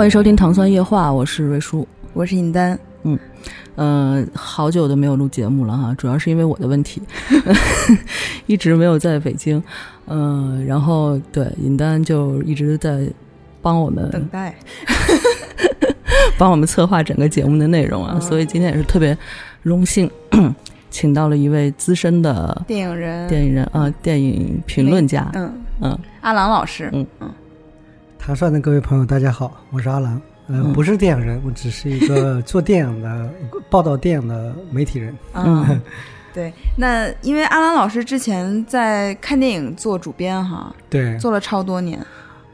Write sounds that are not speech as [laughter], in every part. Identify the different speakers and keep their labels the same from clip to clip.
Speaker 1: 欢迎收听《糖酸夜话》，我是瑞叔，
Speaker 2: 我是尹丹。
Speaker 1: 嗯，呃，好久都没有录节目了哈，主要是因为我的问题，[laughs] 一直没有在北京。嗯，然后对尹丹就一直在帮我们
Speaker 2: 等待，[laughs]
Speaker 1: 帮我们策划整个节目的内容啊，
Speaker 2: 嗯。
Speaker 1: 所以今天也是特别荣幸，[clears throat] 请到了一位资深的
Speaker 2: 电影人，
Speaker 1: 电影人啊、电影评论家，
Speaker 2: 嗯，
Speaker 1: 嗯。
Speaker 2: 阿郎老师，
Speaker 1: 嗯。
Speaker 3: 嗯唐蒜的各位朋友，大家好，我是阿郎。呃，
Speaker 1: 嗯
Speaker 3: 不是电影人，我只是一个 [laughs] 做电影的、报道电影的媒体人。[laughs]
Speaker 2: 嗯，[laughs] 对。那因为阿郎老师之前在看电影做主编哈，
Speaker 3: 对，
Speaker 2: 做了超多年，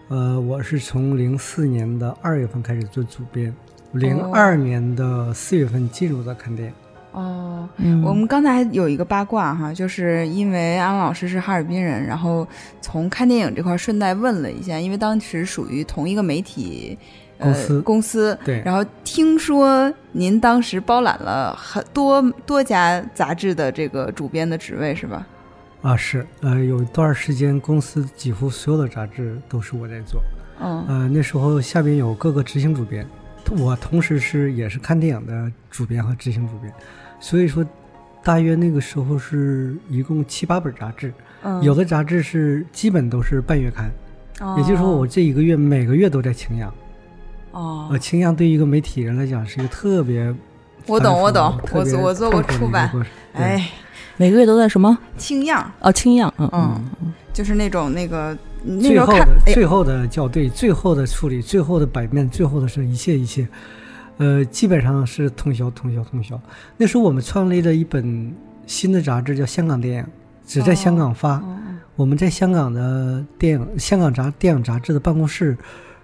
Speaker 3: 呃，我是从零四年的二月份开始做主编，零二年的四月份进入的看电影。
Speaker 2: 哦。
Speaker 1: 嗯，
Speaker 2: 我们刚才有一个八卦哈，就是因为阿郎老师是哈尔滨人，然后从看电影这块顺带问了一下，因为当时属于同一个媒体。呃
Speaker 3: 公司
Speaker 2: 公司
Speaker 3: 对
Speaker 2: 然后听说您当时包揽了很多多家杂志的这个主编的职位是吧？
Speaker 3: 啊，是，呃，有一段时间公司几乎所有的杂志都是我在做。
Speaker 2: 嗯
Speaker 3: 呃，那时候下边有各个执行主编，我同时是也是看电影的主编和执行主编，所以说，大约那个时候是一共七八本杂志，
Speaker 2: 嗯，
Speaker 3: 有的杂志是基本都是半月刊，
Speaker 2: 哦。
Speaker 3: 也就是说我这一个月每个月都在清样。
Speaker 2: 哦。
Speaker 3: 呃，，清样对于一个媒体人来讲是一个特别
Speaker 2: 我懂我懂
Speaker 3: 我做
Speaker 2: 我我做过出版哎，
Speaker 1: 每个月都在什么？
Speaker 2: 清样，
Speaker 1: 哦，清样，嗯
Speaker 2: 嗯。就是那种那个
Speaker 3: 最后的最后的校对，最后的处理，最后的版面，最后的是一切一切，呃，基本上是通宵通宵通宵。那时候我们创立了一本新的杂志，叫《香港电影》，只在香港发。
Speaker 2: 嗯
Speaker 3: 我们在香港的电影香港杂电影杂志的办公室，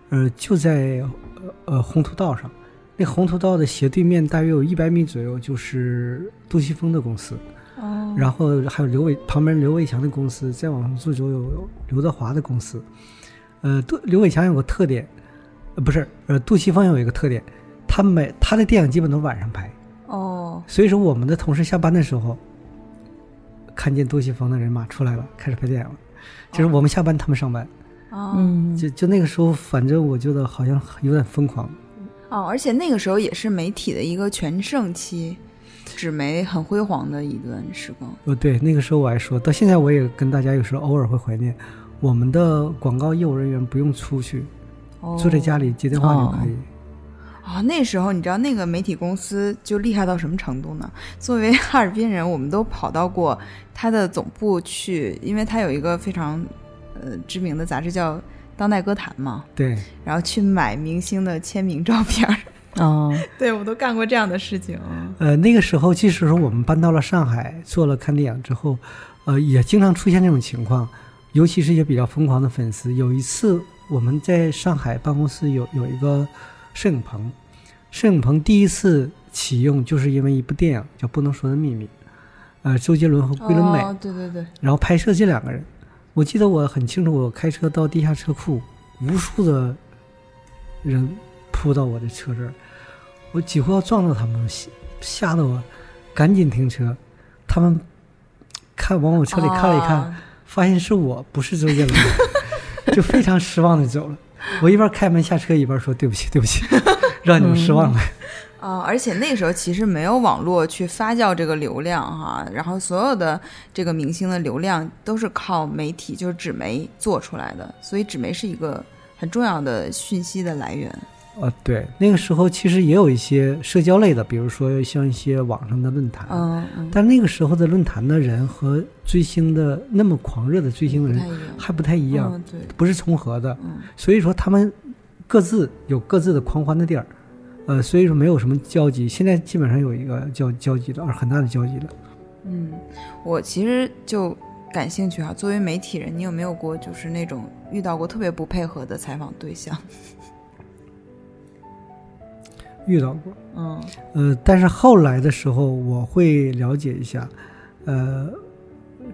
Speaker 3: 呃，就在呃呃宏图道上。那宏图道的斜对面大约有一百米左右，就是杜琪峰的公司。
Speaker 2: 哦，
Speaker 3: 然后还有刘伟旁边刘伟强的公司，再往上走就有刘德华的公司。呃，杜刘伟强有个特点，呃，不是，呃，杜琪峰有一个特点，他每他的电影基本都晚上拍，
Speaker 2: 哦，
Speaker 3: 所以说我们的同事下班的时候，看见杜琪峰的人马出来了，开始拍电影了，就是我们下班，他们上班，
Speaker 2: 哦，
Speaker 1: 嗯，
Speaker 3: 就就那个时候，反正我觉得好像有点疯狂。
Speaker 2: 哦，而且那个时候也是媒体的一个全盛期，纸媒很辉煌的一段时光。
Speaker 3: 呃，对，那个时候我还说到现在，我也跟大家有时候偶尔会怀念，我们的广告业务人员不用出去，
Speaker 2: 哦。
Speaker 3: 坐在家里接电话就可以。
Speaker 2: 啊、那时候你知道那个媒体公司就厉害到什么程度呢？作为 [laughs] 哈尔滨人，我们都跑到过他的总部去，因为他有一个非常呃知名的杂志叫《当代歌坛》嘛，
Speaker 3: 对，
Speaker 2: 然后去买明星的签名照片儿。
Speaker 1: 哦，[laughs]
Speaker 2: 对，我都干过这样的事情。
Speaker 3: 呃，那个时候，即使说我们搬到了上海，做了看电影之后，呃，也经常出现这种情况，尤其是一些比较疯狂的粉丝。有一次，我们在上海办公室有有一个摄影棚，摄影棚第一次启用，就是因为一部电影叫《不能说的秘密》，呃，周杰伦和桂纶镁，
Speaker 2: 哦，对对对，
Speaker 3: 然后拍摄这两个人。我记得我很清楚，我开车到地下车库，无数的人扑到我的车这儿，我几乎要撞到他们，吓吓得我赶紧停车。他们看往我车里看了一看，
Speaker 2: 哦
Speaker 3: 发现是我，不是周杰伦，[laughs] 就非常失望的走了。[laughs] 我一边开门下车，一边说对不起，对不起，[laughs] 让你们失望了。
Speaker 2: 啊、而且那个时候其实没有网络去发酵这个流量哈，然后所有的这个明星的流量都是靠媒体，就是纸媒做出来的，所以纸媒是一个很重要的讯息的来源。
Speaker 3: 呃，对，那个时候其实也有一些社交类的，比如说像一些网上的论坛，
Speaker 2: 嗯嗯，
Speaker 3: 但那个时候的论坛的人和追星的那么狂热的追星的人。还不太一样，
Speaker 2: 嗯，对，
Speaker 3: 不是重合的，
Speaker 2: 嗯
Speaker 3: 所以说他们各自有各自的狂欢的地儿，呃，所以说没有什么交集。现在基本上有一个交交集的，而很大的交集了。
Speaker 2: 嗯，我其实就感兴趣哈。作为媒体人，你有没有过就是那种遇到过特别不配合的采访对象？
Speaker 3: 遇到过，
Speaker 2: 嗯
Speaker 3: 呃，但是后来的时候，我会了解一下，呃，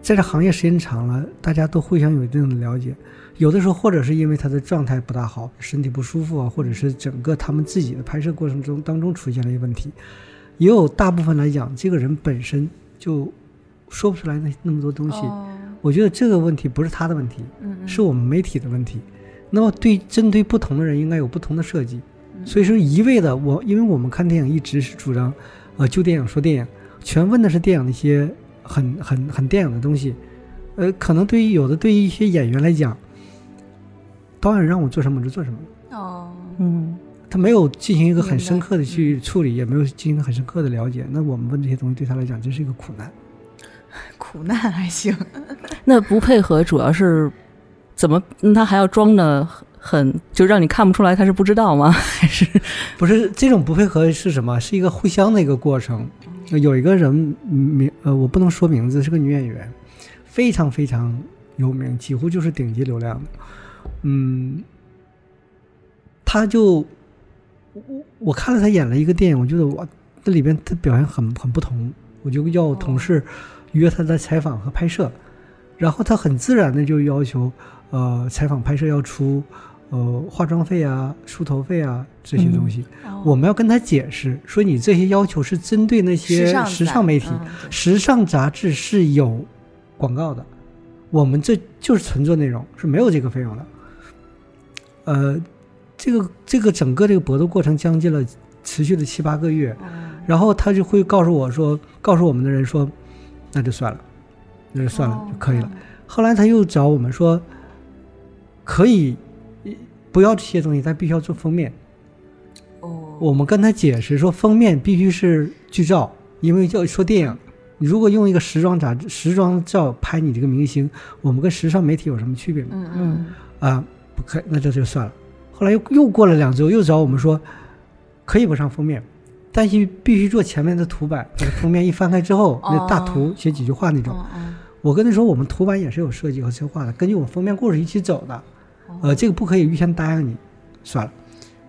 Speaker 3: 在这行业时间长了，大家都互相有一定的了解。有的时候，或者是因为他的状态不大好，身体不舒服啊，或者是整个他们自己的拍摄过程中当中出现了一些问题，也有大部分来讲，这个人本身就说不出来那那么多东西。
Speaker 2: 哦
Speaker 3: 我觉得这个问题不是他的问题，
Speaker 2: 嗯嗯
Speaker 3: 是我们媒体的问题。那么对针对不同的人，应该有不同的设计。
Speaker 2: 嗯
Speaker 3: 所以说一味的我，因为我们看电影一直是主张，呃，就电影说电影，全问的是电影的一些很很很电影的东西。呃，可能对于有的对于一些演员来讲，导演让我做什么我就做什么，
Speaker 2: 哦
Speaker 1: 嗯
Speaker 3: 他没有进行一个很深刻的去处理，也没有进行很深刻的了解。那我们问这些东西对他来讲，这是一个苦难。
Speaker 2: 苦难还行。[laughs]
Speaker 1: 那不配合主要是怎么？那他还要装的很，就让你看不出来他是不知道吗？[laughs] 还是
Speaker 3: 不是这种不配合是什么？是一个互相的一个过程。有一个人名呃，我不能说名字，是个女演员，非常非常有名，几乎就是顶级流量。嗯，她就我我看了她演了一个电影，我觉得哇，这里边她表现很很不同，我就要同事约她的采访和拍摄，然后她很自然的就要求呃采访拍摄要出呃化妆费啊、梳头费啊这些东西。我们要跟他解释说，你这些要求是针对那些
Speaker 2: 时尚
Speaker 3: 时尚媒体，
Speaker 2: 嗯
Speaker 3: 时尚杂志是有广告的，我们这就是纯做内容，是没有这个费用的。呃，这个这个整个这个搏斗过程将近了持续了七八个月，然后他就会告诉我说，告诉我们的人说，那就算了，那就算了、就可以了。后来他又找我们说，可以不要这些东西，但必须要做封面。
Speaker 2: 哦，
Speaker 3: 我们跟他解释说，封面必须是剧照，因为要说电影，你如果用一个时装杂志、时装照拍你这个明星，我们跟时尚媒体有什么区别吗？
Speaker 2: 嗯嗯
Speaker 3: 啊，不可以，那这就算了。后来又又过了两周，又找我们说，可以不上封面，但是必须做前面的图版。那个封面一翻开之后，那大图写几句话那种。我跟他说，我们图版也是有设计和策划的，根据我们封面故事一起走的。呃，这个不可以预先答应你，算了。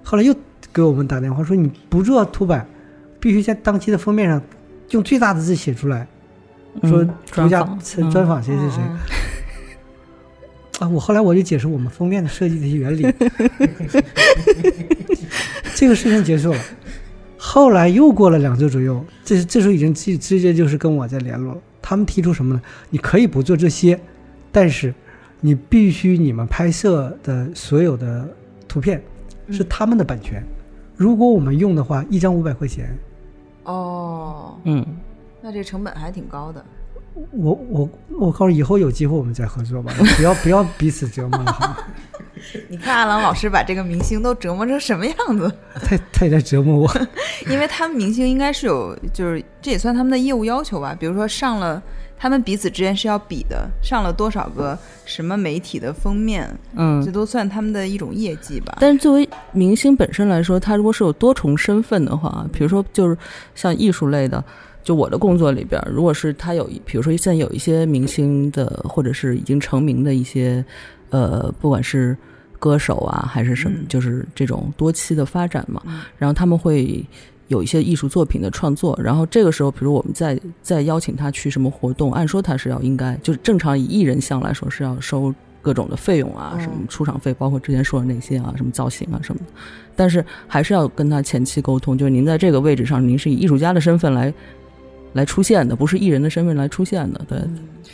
Speaker 3: 后来又给我们打电话说，你不做图版，必须在当期的封面上用最大的字写出来，说
Speaker 1: 嗯
Speaker 3: 独家
Speaker 1: 专访
Speaker 3: 谁谁谁。
Speaker 2: 嗯
Speaker 3: 啊，我后来我就解释我们封面的设计的一些原理，[laughs] 这个事情结束了。后来又过了两周左右，这这时候已经直直接就是跟我在联络了。他们提出什么呢？你可以不做这些，但是你必须你们拍摄的所有的图片是他们的版权。如果我们用的话，一张五百块钱。
Speaker 2: 哦，
Speaker 1: 嗯，
Speaker 2: 那这成本还挺高的。
Speaker 3: 我我我告诉你以后有机会我们再合作吧，不要不要彼此折磨了，好吗？[laughs] [laughs]
Speaker 2: 你看阿郎老师把这个明星都折磨成什么样子？[laughs]
Speaker 3: 太太在折磨我。[laughs]
Speaker 2: 因为他们明星应该是有，就是这也算他们的业务要求吧。比如说上了，他们彼此之间是要比的，上了多少个什么媒体的封面，
Speaker 1: 嗯
Speaker 2: 这都算他们的一种业绩吧。
Speaker 1: 但是作为明星本身来说，他如果是有多重身份的话，比如说就是像艺术类的，就我的工作里边，如果是他有，比如说现在有一些明星的，或者是已经成名的一些，呃，不管是歌手啊，还是什么，
Speaker 2: 嗯
Speaker 1: 就是这种多期的发展嘛，
Speaker 2: 嗯
Speaker 1: 然后他们会。有一些艺术作品的创作，然后这个时候，比如我们再再邀请他去什么活动，按说他是要应该，就是正常以艺人项来说是要收各种的费用啊，
Speaker 2: 嗯
Speaker 1: 什么出场费，包括之前说的那些啊，什么造型啊什么的。但是还是要跟他前期沟通，就是您在这个位置上，您是以艺术家的身份来来出现的，不是艺人的身份来出现的。对，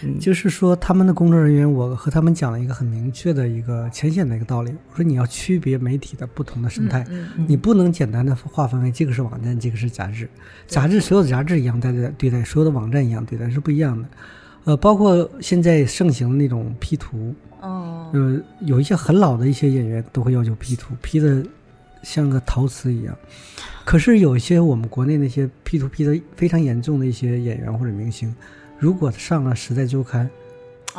Speaker 1: 嗯
Speaker 3: 就是说，他们的工作人员，我和他们讲了一个很明确的一个浅显的一个道理。我说，你要区别媒体的不同的生态，
Speaker 2: 嗯
Speaker 1: 嗯
Speaker 3: 你不能简单的划分为这个是网站，这个是杂志。杂志所有的杂志一样对待对待，所有的网站一样对待是不一样的。呃，包括现在盛行的那种 P 图，
Speaker 2: 哦，
Speaker 3: 呃，有一些很老的一些演员都会要求 P 图，P 的像个陶瓷一样。可是有一些我们国内那些 P to P 的非常严重的一些演员或者明星，如果上了《时代周刊》，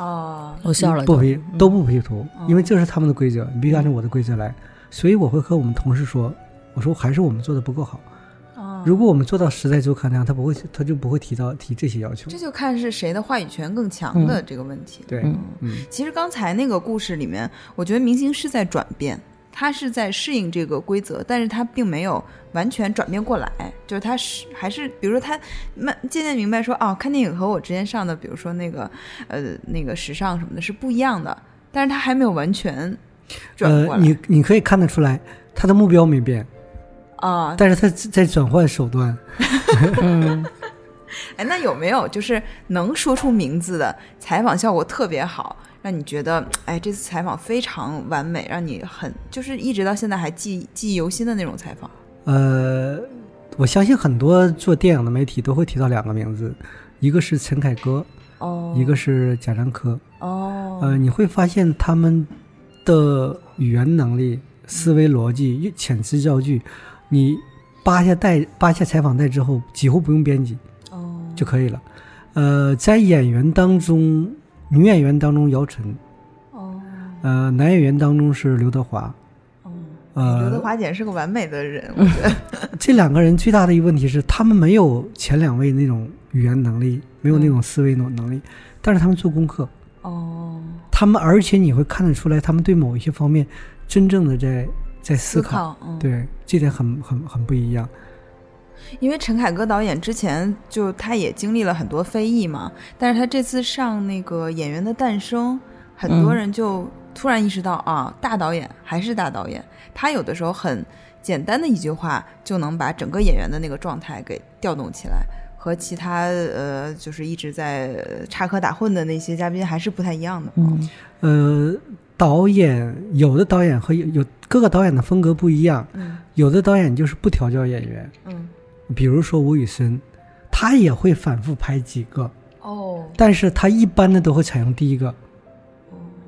Speaker 2: 哦，
Speaker 1: 露馅了，
Speaker 3: 不 P
Speaker 1: 嗯。
Speaker 3: 都不 P 图，
Speaker 2: 哦。
Speaker 3: 因为这是他们的规则，你必须按照我的规则来。所以我会和我们同事说，我说还是我们做的不够好。如果我们做到时代周刊那样，他不会，他就不会提到提这些要求。
Speaker 2: 这。就看是谁的话语权更强的这个问题。
Speaker 3: 对，
Speaker 1: 嗯。
Speaker 3: 嗯。
Speaker 2: 其实刚才那个故事里面，我觉得明星是在转变，他是在适应这个规则，但是他并没有完全转变过来，就是他是还是，比如说他慢渐渐明白说，哦，看电影和我之前上的，比如说那个呃那个时尚什么的是不一样的，但是他还没有完全转过
Speaker 3: 呃，
Speaker 2: 来、
Speaker 3: 你你可以看得出来，他的目标没变，
Speaker 2: 啊。
Speaker 3: 但是他在转换手段。[laughs]
Speaker 1: 嗯，[laughs]
Speaker 2: 哎，那有没有就是能说出名字的采访效果特别好，让你觉得哎这次采访非常完美，让你很就是一直到现在还记记忆犹新的那种采访？
Speaker 3: 呃，我相信很多做电影的媒体都会提到两个名字，一个是陈凯歌，
Speaker 2: 哦
Speaker 3: 一个是贾樟柯。
Speaker 2: 哦，
Speaker 3: 呃，你会发现他们的语言能力、思维逻辑、遣词造句，你扒下带扒下采访带之后，几乎不用编辑
Speaker 2: 哦
Speaker 3: 就可以了。呃，在演员当中，女演员当中姚晨，
Speaker 2: 哦
Speaker 3: 呃，男演员当中是刘德华。
Speaker 2: 哦，
Speaker 3: 呃，
Speaker 2: 刘德华简直是个完美的人，[laughs] 我觉得。[laughs]
Speaker 3: 这两个人最大的一个问题是，他们没有前两位那种语言能力，没有那种思维能能力，但是他们做功课，
Speaker 2: 哦，
Speaker 3: 他们而且你会看得出来，他们对某一些方面真正的在在思
Speaker 2: 思考，嗯，
Speaker 3: 对，这点很很很不一样。
Speaker 2: 因为陈凯歌导演之前就他也经历了很多非议嘛，但是他这次上那个《演员的诞生》，很多
Speaker 1: 嗯。
Speaker 2: 人就突然意识到、啊，大导演还是大导演，他有的时候很简单的一句话就能把整个演员的那个状态给调动起来，和其他呃就是一直在呃插科打诨的那些嘉宾还是不太一样的。
Speaker 1: 嗯
Speaker 3: 呃，导演有的导演和有有各个导演的风格不一样，
Speaker 2: 嗯。
Speaker 3: 有的导演就是不调教演员，
Speaker 2: 嗯
Speaker 3: 比如说吴宇森，他也会反复拍几个，
Speaker 2: 哦
Speaker 3: 但是他一般的都会采用第一个。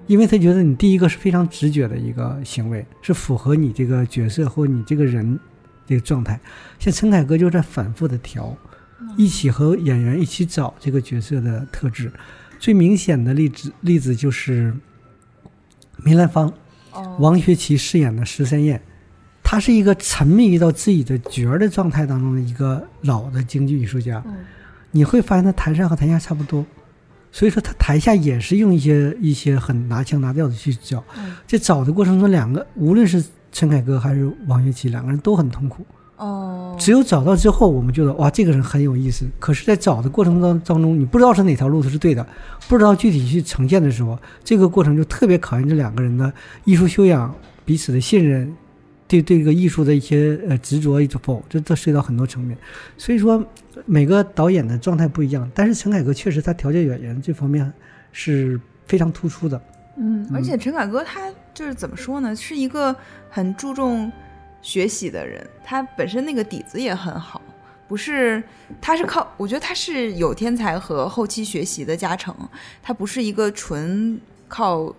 Speaker 3: 因为他觉得你第一个是非常直觉的一个行为，是符合你这个角色或你这个人这个状态。像陈凯歌就在反复的调，一起和演员一起找这个角色的特质。最明显的例子例子就是梅兰芳，
Speaker 2: 哦
Speaker 3: 王学圻饰演的十三燕，他是一个沉迷于到自己的角儿的状态当中的一个老的京剧艺术家。
Speaker 2: 嗯
Speaker 3: 你会发现他台上和台下差不多，所以说他台下也是用一些一些很拿腔拿调的去找。
Speaker 2: 嗯
Speaker 3: 在找的过程中，两个无论是陈凯歌还是王学圻，两个人都很痛苦。
Speaker 2: 哦
Speaker 3: 只有找到之后，我们觉得哇，这个人很有意思。可是，在找的过程当当中，你不知道是哪条路是对的，不知道具体去呈现的时候，这个过程就特别考验这两个人的艺术修养、彼此的信任，对对这个艺术的一些呃执着与否，这这涉及到很多层面。所以说，每个导演的状态不一样，但是陈凯歌确实他调教演员这方面是非常突出的。
Speaker 2: 嗯，而且陈凯歌他就是怎么说呢，是一个很注重学习的人，他本身那个底子也很好，不是，他是靠，我觉得他是有天才和后期学习的加成，他不是一个纯靠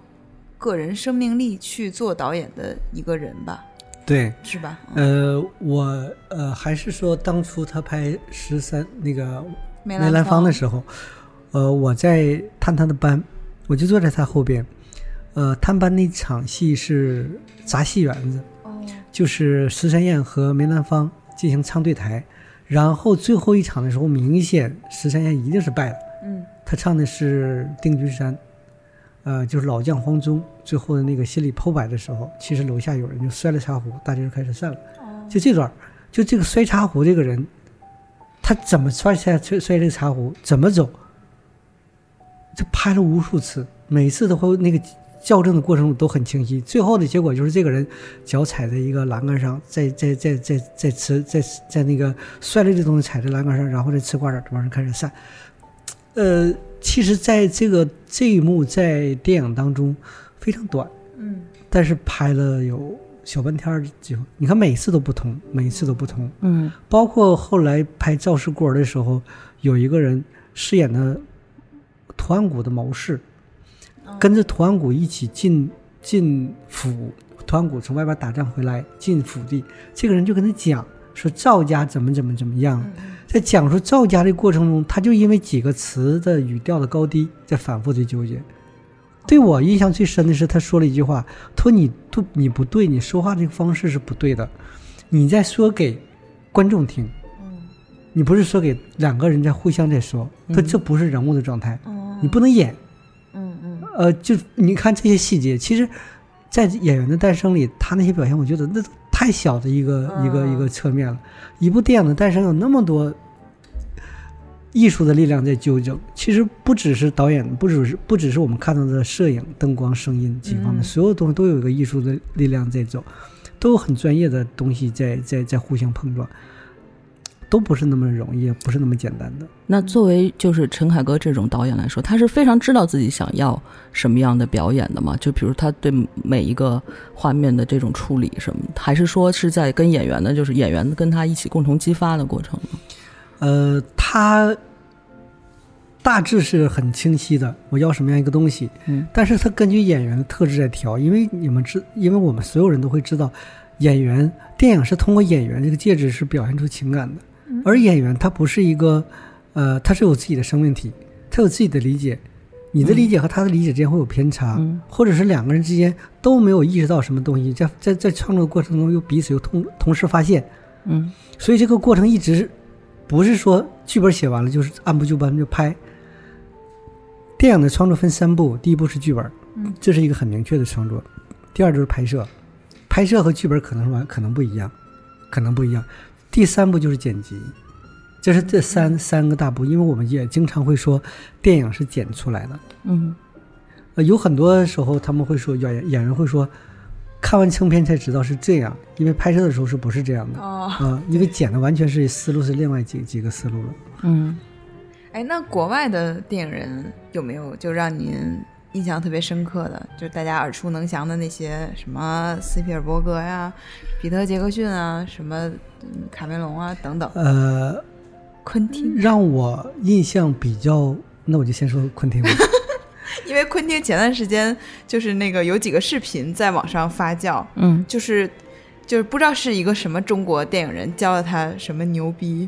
Speaker 2: 个人生命力去做导演的一个人吧，
Speaker 3: 对，
Speaker 2: 是吧？嗯
Speaker 3: 呃，我呃还是说当初他拍十三那个
Speaker 2: 梅
Speaker 3: 梅兰芳
Speaker 2: 芳
Speaker 3: 的时候，呃，我在探他的班，我就坐在他后边。呃，探班那场戏是砸戏园子，
Speaker 2: 哦，
Speaker 3: 就是十三燕和梅兰芳进行唱对台，然后最后一场的时候，明显十三燕一定是败了。
Speaker 2: 嗯
Speaker 3: 他唱的是《定军山》，呃，就是老将黄忠最后的那个心理剖白的时候，其实楼下有人就摔了茶壶，大家就开始散了。
Speaker 2: 哦
Speaker 3: 就这段，就这个摔茶壶这个人，他怎么摔下摔摔这个茶壶，怎么走，就拍了无数次，每次都会那个校正的过程中都很清晰。最后的结果就是这个人脚踩在一个栏杆上，在在在在在吃在在那个摔了这东西踩在栏杆上，然后再吃瓜子儿，往上开始散。呃，其实在这个这一幕在电影当中非常短。
Speaker 2: 嗯
Speaker 3: 但是拍了有小半天儿的机会。你看每次都不同，每次都不同。
Speaker 1: 嗯
Speaker 3: 包括后来拍《赵氏孤儿》的时候，有一个人饰演的图案谷的谋士，跟着图案谷一起进进府。图案谷从外边打仗回来，进府地，这个人就跟他讲说赵家怎么怎么怎么样。
Speaker 2: 嗯
Speaker 3: 在讲述赵家的过程中，他就因为几个词的语调的高低，在反复的纠结。对我印象最深的是，他说了一句话：“他说你不你不对，你说话这个方式是不对的，你在说给观众听，
Speaker 2: 嗯
Speaker 3: 你不是说给两个人在互相在说，他
Speaker 1: 嗯
Speaker 3: 这不是人物的状态，
Speaker 2: 哦
Speaker 3: 你不能演。
Speaker 2: 嗯嗯
Speaker 3: 呃，就你看这些细节，其实，在演员的诞生里，他那些表现，我觉得那太小的一个、一个
Speaker 2: 嗯
Speaker 3: 一个侧面了。一部电影的诞生有那么多艺术的力量在纠正，其实不只是导演，不只是不只是我们看到的摄影、灯光、声音几方面，
Speaker 2: 嗯
Speaker 3: 所有东西都有一个艺术的力量在走，都有很专业的东西在在在互相碰撞，都不是那么容易，不是那么简单的。
Speaker 1: 那作为就是陈凯歌这种导演来说，他是非常知道自己想要什么样的表演的嘛？就比如他对每一个画面的这种处理什么，还是说是在跟演员的，就是演员跟他一起共同激发的过程呢？
Speaker 3: 呃，他大致是很清晰的，我要什么样一个东西，
Speaker 1: 嗯，
Speaker 3: 但是他根据演员的特质在调，因为你们知，因为我们所有人都会知道，演员电影是通过演员这个介质是表现出情感的，而演员他不是一个，呃，他是有自己的生命体，他有自己的理解。你的理解和他的理解之间会有偏差，
Speaker 1: 嗯。
Speaker 3: 或者是两个人之间都没有意识到什么东西，在在在创作过程中又彼此又同同时发现，
Speaker 1: 嗯。
Speaker 3: 所以这个过程一直是不是说剧本写完了就是按部就班就拍。电影的创作分三步，第一步是剧本，
Speaker 2: 嗯
Speaker 3: 这是一个很明确的创作；第二就是拍摄，拍摄和剧本可能是完可能不一样，可能不一样；第三步就是剪辑，这是这三三个大步。因为我们也经常会说，电影是剪出来的。
Speaker 1: 嗯
Speaker 3: 呃，有很多时候他们会说，演员演员会说，看完成片才知道是这样，因为拍摄的时候是不是这样的？
Speaker 2: 哦，
Speaker 3: 啊、因为剪的完全是思路是另外几几个思路了。
Speaker 1: 嗯
Speaker 2: 哎，那国外的电影人有没有就让您印象特别深刻的，就是大家耳熟能详的那些什么斯皮尔伯格呀、彼得·杰克逊啊、什么嗯卡梅隆啊等等，
Speaker 3: 呃，
Speaker 2: 昆汀，
Speaker 3: 让我印象比较，那我就先说昆汀吧。
Speaker 2: 因为昆汀前段时间就是那个有几个视频在网上发酵，
Speaker 1: 嗯
Speaker 2: 就是就是不知道是一个什么中国电影人教了他什么牛逼。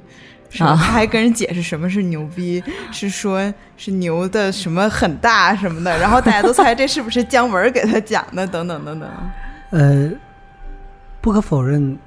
Speaker 2: 什么？
Speaker 1: 啊
Speaker 2: 他还跟人解释什么是牛逼，是说是牛的什么很大什么的，然后大家都猜这是不是姜文给他讲的，等等等等。[laughs]
Speaker 3: 呃，不可否认，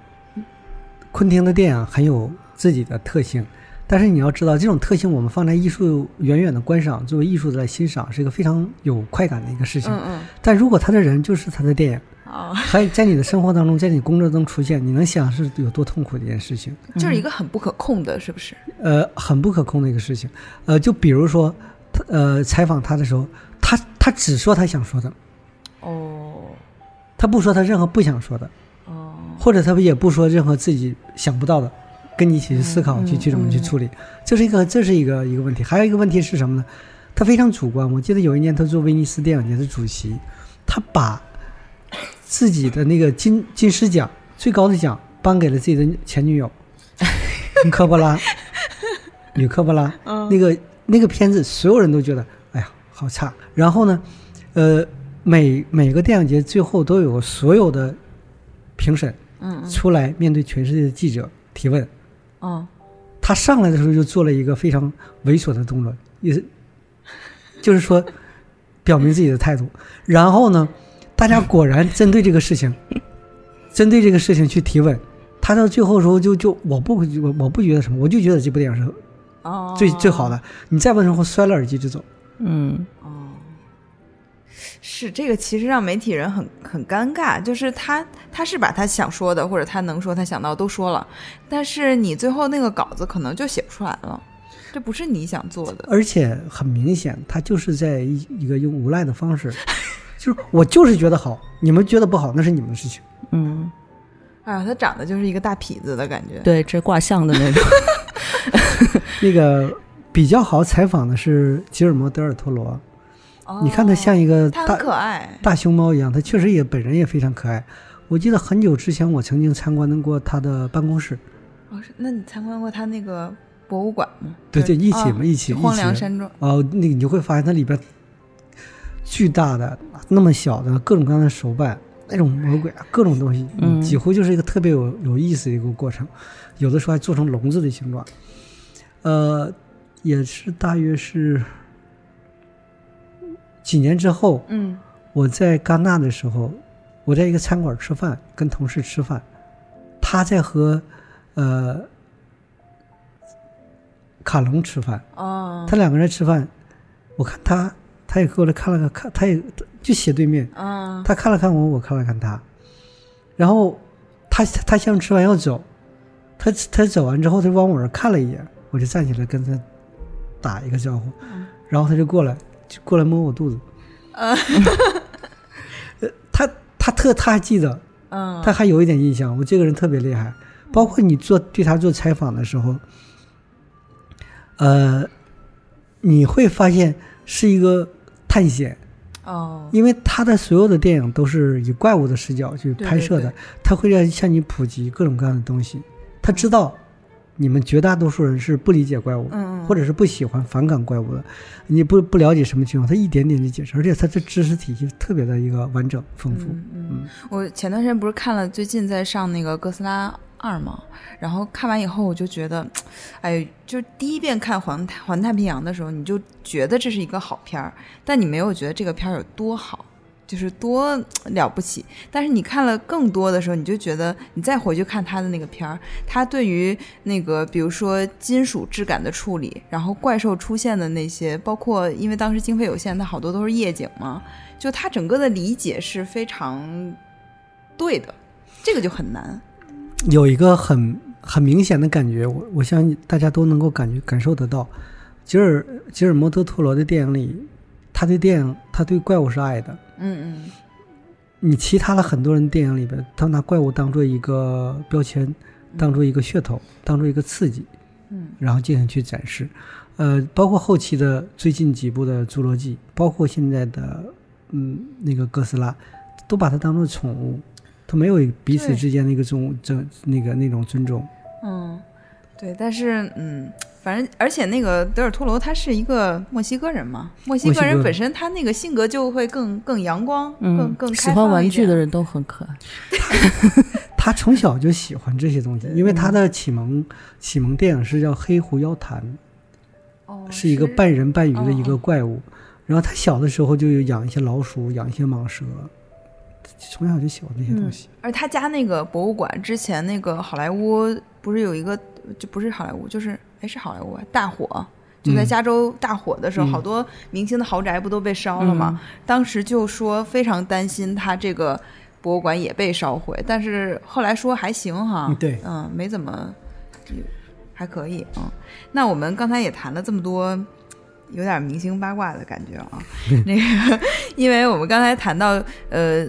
Speaker 3: 昆汀的电影很有自己的特性，但是你要知道，这种特性我们放在艺术远远的观赏，作为艺术的来欣赏，是一个非常有快感的一个事情。
Speaker 2: 嗯嗯，
Speaker 3: 但如果他的人就是他的电影，
Speaker 2: 哦，
Speaker 3: 还在你的生活当中，在你工作中出现，你能想是有多痛苦的一件事情？[laughs]
Speaker 2: 就是一个很不可控的，是不是？
Speaker 3: 呃，很不可控的一个事情。呃，就比如说，他呃采访他的时候，他他只说他想说的，
Speaker 2: 哦
Speaker 3: 他不说他任何不想说的，
Speaker 2: 哦，
Speaker 3: 或者他也不说任何自己想不到的，跟你一起去思考，
Speaker 1: 嗯
Speaker 3: 去去怎么去
Speaker 2: 嗯
Speaker 3: 处理。这是一个这是一个一个问题。还有一个问题是什么呢？他非常主观。我记得有一年他做威尼斯电影节的主席，他把自己的那个金 [coughs] 金狮奖最高的奖颁给了自己的前女友 [laughs] 科波拉，女科波拉。
Speaker 2: 嗯
Speaker 3: 那个那个片子，所有人都觉得，哎呀，好差。然后呢，呃，每每个电影节最后都有所有的评审
Speaker 2: 嗯嗯
Speaker 3: 出来面对全世界的记者提问。
Speaker 2: 哦，
Speaker 3: 他上来的时候就做了一个非常猥琐的动作，也是，[laughs] 就是说表明自己的态度。然后呢，大家果然针对这个事情，[laughs] 针对这个事情去提问。他到最后的时候就就我不我我不觉得什么，我就觉得这部电影是
Speaker 2: 哦，
Speaker 3: 最最好的。你再问的话，摔了耳机就走。
Speaker 1: 嗯
Speaker 2: 哦，是这个，其实让媒体人很很尴尬，就是他他是把他想说的或者他能说他想到都说了，但是你最后那个稿子可能就写不出来了，这不是你想做的。
Speaker 3: 而且很明显，他就是在一一个用无赖的方式，[laughs] 就是我就是觉得好，你们觉得不好那是你们的事情。
Speaker 1: 嗯，
Speaker 2: 啊，他长得就是一个大痞子的感觉。
Speaker 1: 对，这卦象的那种。[laughs]
Speaker 3: 那个比较好采访的是吉尔摩·德尔托罗，
Speaker 2: 哦
Speaker 3: 你看它像一个大
Speaker 2: 可爱。
Speaker 3: 大熊猫一样，它确实也本人也非常可爱。我记得很久之前，我曾经参观过他的办公室，
Speaker 2: 那你参观过他那个博物馆吗？
Speaker 3: 对就，一起
Speaker 2: 哦
Speaker 3: 嘛，一起一
Speaker 2: 荒凉。山庄。
Speaker 3: 哦，那个你就会发现它里边巨大的、那么小的各种各样的手办，那种魔鬼啊，各种东西，
Speaker 1: 嗯
Speaker 3: 几乎就是一个特别有有意思的一个过程。有的时候还做成笼子的形状，呃，也是大约是几年之后，
Speaker 2: 嗯。
Speaker 3: 我在戛纳的时候，我在一个餐馆吃饭，跟同事吃饭，他在和呃卡隆吃饭，
Speaker 2: 哦，
Speaker 3: 他两个人吃饭，我看他，他也过来看了看，看他也就斜对面，
Speaker 2: 嗯
Speaker 3: 他看了看我，我看了看他，然后他他先吃完要走，他他走完之后，他往我这儿看了一眼，我就站起来跟他打一个招呼，然后他就过来就过来摸我肚子，呃，[laughs] 他他特他还记得，
Speaker 2: 嗯，
Speaker 3: 他还有一点印象，我这个人特别厉害，包括你做对他做采访的时候，呃，你会发现是一个探险。
Speaker 2: 哦，
Speaker 3: 因为他的所有的电影都是以怪物的视角去拍摄的，
Speaker 2: 对
Speaker 3: 他会让向你普及各种各样的东西。他知道你们绝大多数人是不理解怪物，或者是不喜欢、反感怪物的，你不不了解什么情况，他一点点的解释，而且他这知识体系特别的一个完整丰富。
Speaker 2: 嗯嗯，我前段时间不是看了最近在上那个哥斯拉二嘛，然后看完以后我就觉得，哎，就第一遍看环太环太平洋的时候，你就觉得这是一个好片儿，但你没有觉得这个片儿有多好。就是多了不起，但是你看了更多的时候，你就觉得你再回去看他的那个片儿，他对于那个比如说金属质感的处理，然后怪兽出现的那些，包括因为当时经费有限，他好多都是夜景嘛，就他整个的理解是非常对的，这个就很难。
Speaker 3: 有一个很很明显的感觉，我我相信大家都能够感觉感受得到。吉尔吉尔摩托托罗的电影里，他对电影他对怪物是爱的。
Speaker 2: 嗯嗯
Speaker 3: 你其他的很多人电影里边，他拿怪物当做一个标签，当做一个噱头，当做一个刺激，
Speaker 2: 嗯
Speaker 3: 然后进行去展示。呃，包括后期的最近几部的《侏罗纪》，包括现在的嗯那个哥斯拉，都把它当做宠物，它没有彼此之间的一个尊尊那个那种尊重。
Speaker 2: 嗯，对，但是嗯，反正而且那个德尔托罗他是一个墨西哥人嘛，墨西哥人本身他那个性格就会更更阳光，更
Speaker 1: 嗯，
Speaker 2: 更
Speaker 1: 喜欢玩具的
Speaker 2: 人，
Speaker 1: 都很可爱。[laughs]
Speaker 3: 他从小就喜欢这些东西，因为他的启蒙启蒙电影是叫《黑狐妖谈》，
Speaker 2: 哦
Speaker 3: 是一个半人半鱼的一个怪物。然后他小的时候就有养一些老鼠，养一些蟒蛇，从小就喜欢这些东西。
Speaker 2: 而他家那个博物馆之前那个好莱坞不是有一个，就不是好莱坞，就是哎是好莱坞啊，大火。就在
Speaker 3: 嗯
Speaker 2: 加州大火的时候，
Speaker 3: 嗯
Speaker 2: 好多明星的豪宅不都被烧了吗？当时就说非常担心他这个博物馆也被烧毁，但是后来说还行哈，
Speaker 3: 嗯对
Speaker 2: 嗯，没怎么，还可以啊、嗯。那我们刚才也谈了这么多，有点明星八卦的感觉啊。[laughs] 那个，因为我们刚才谈到呃。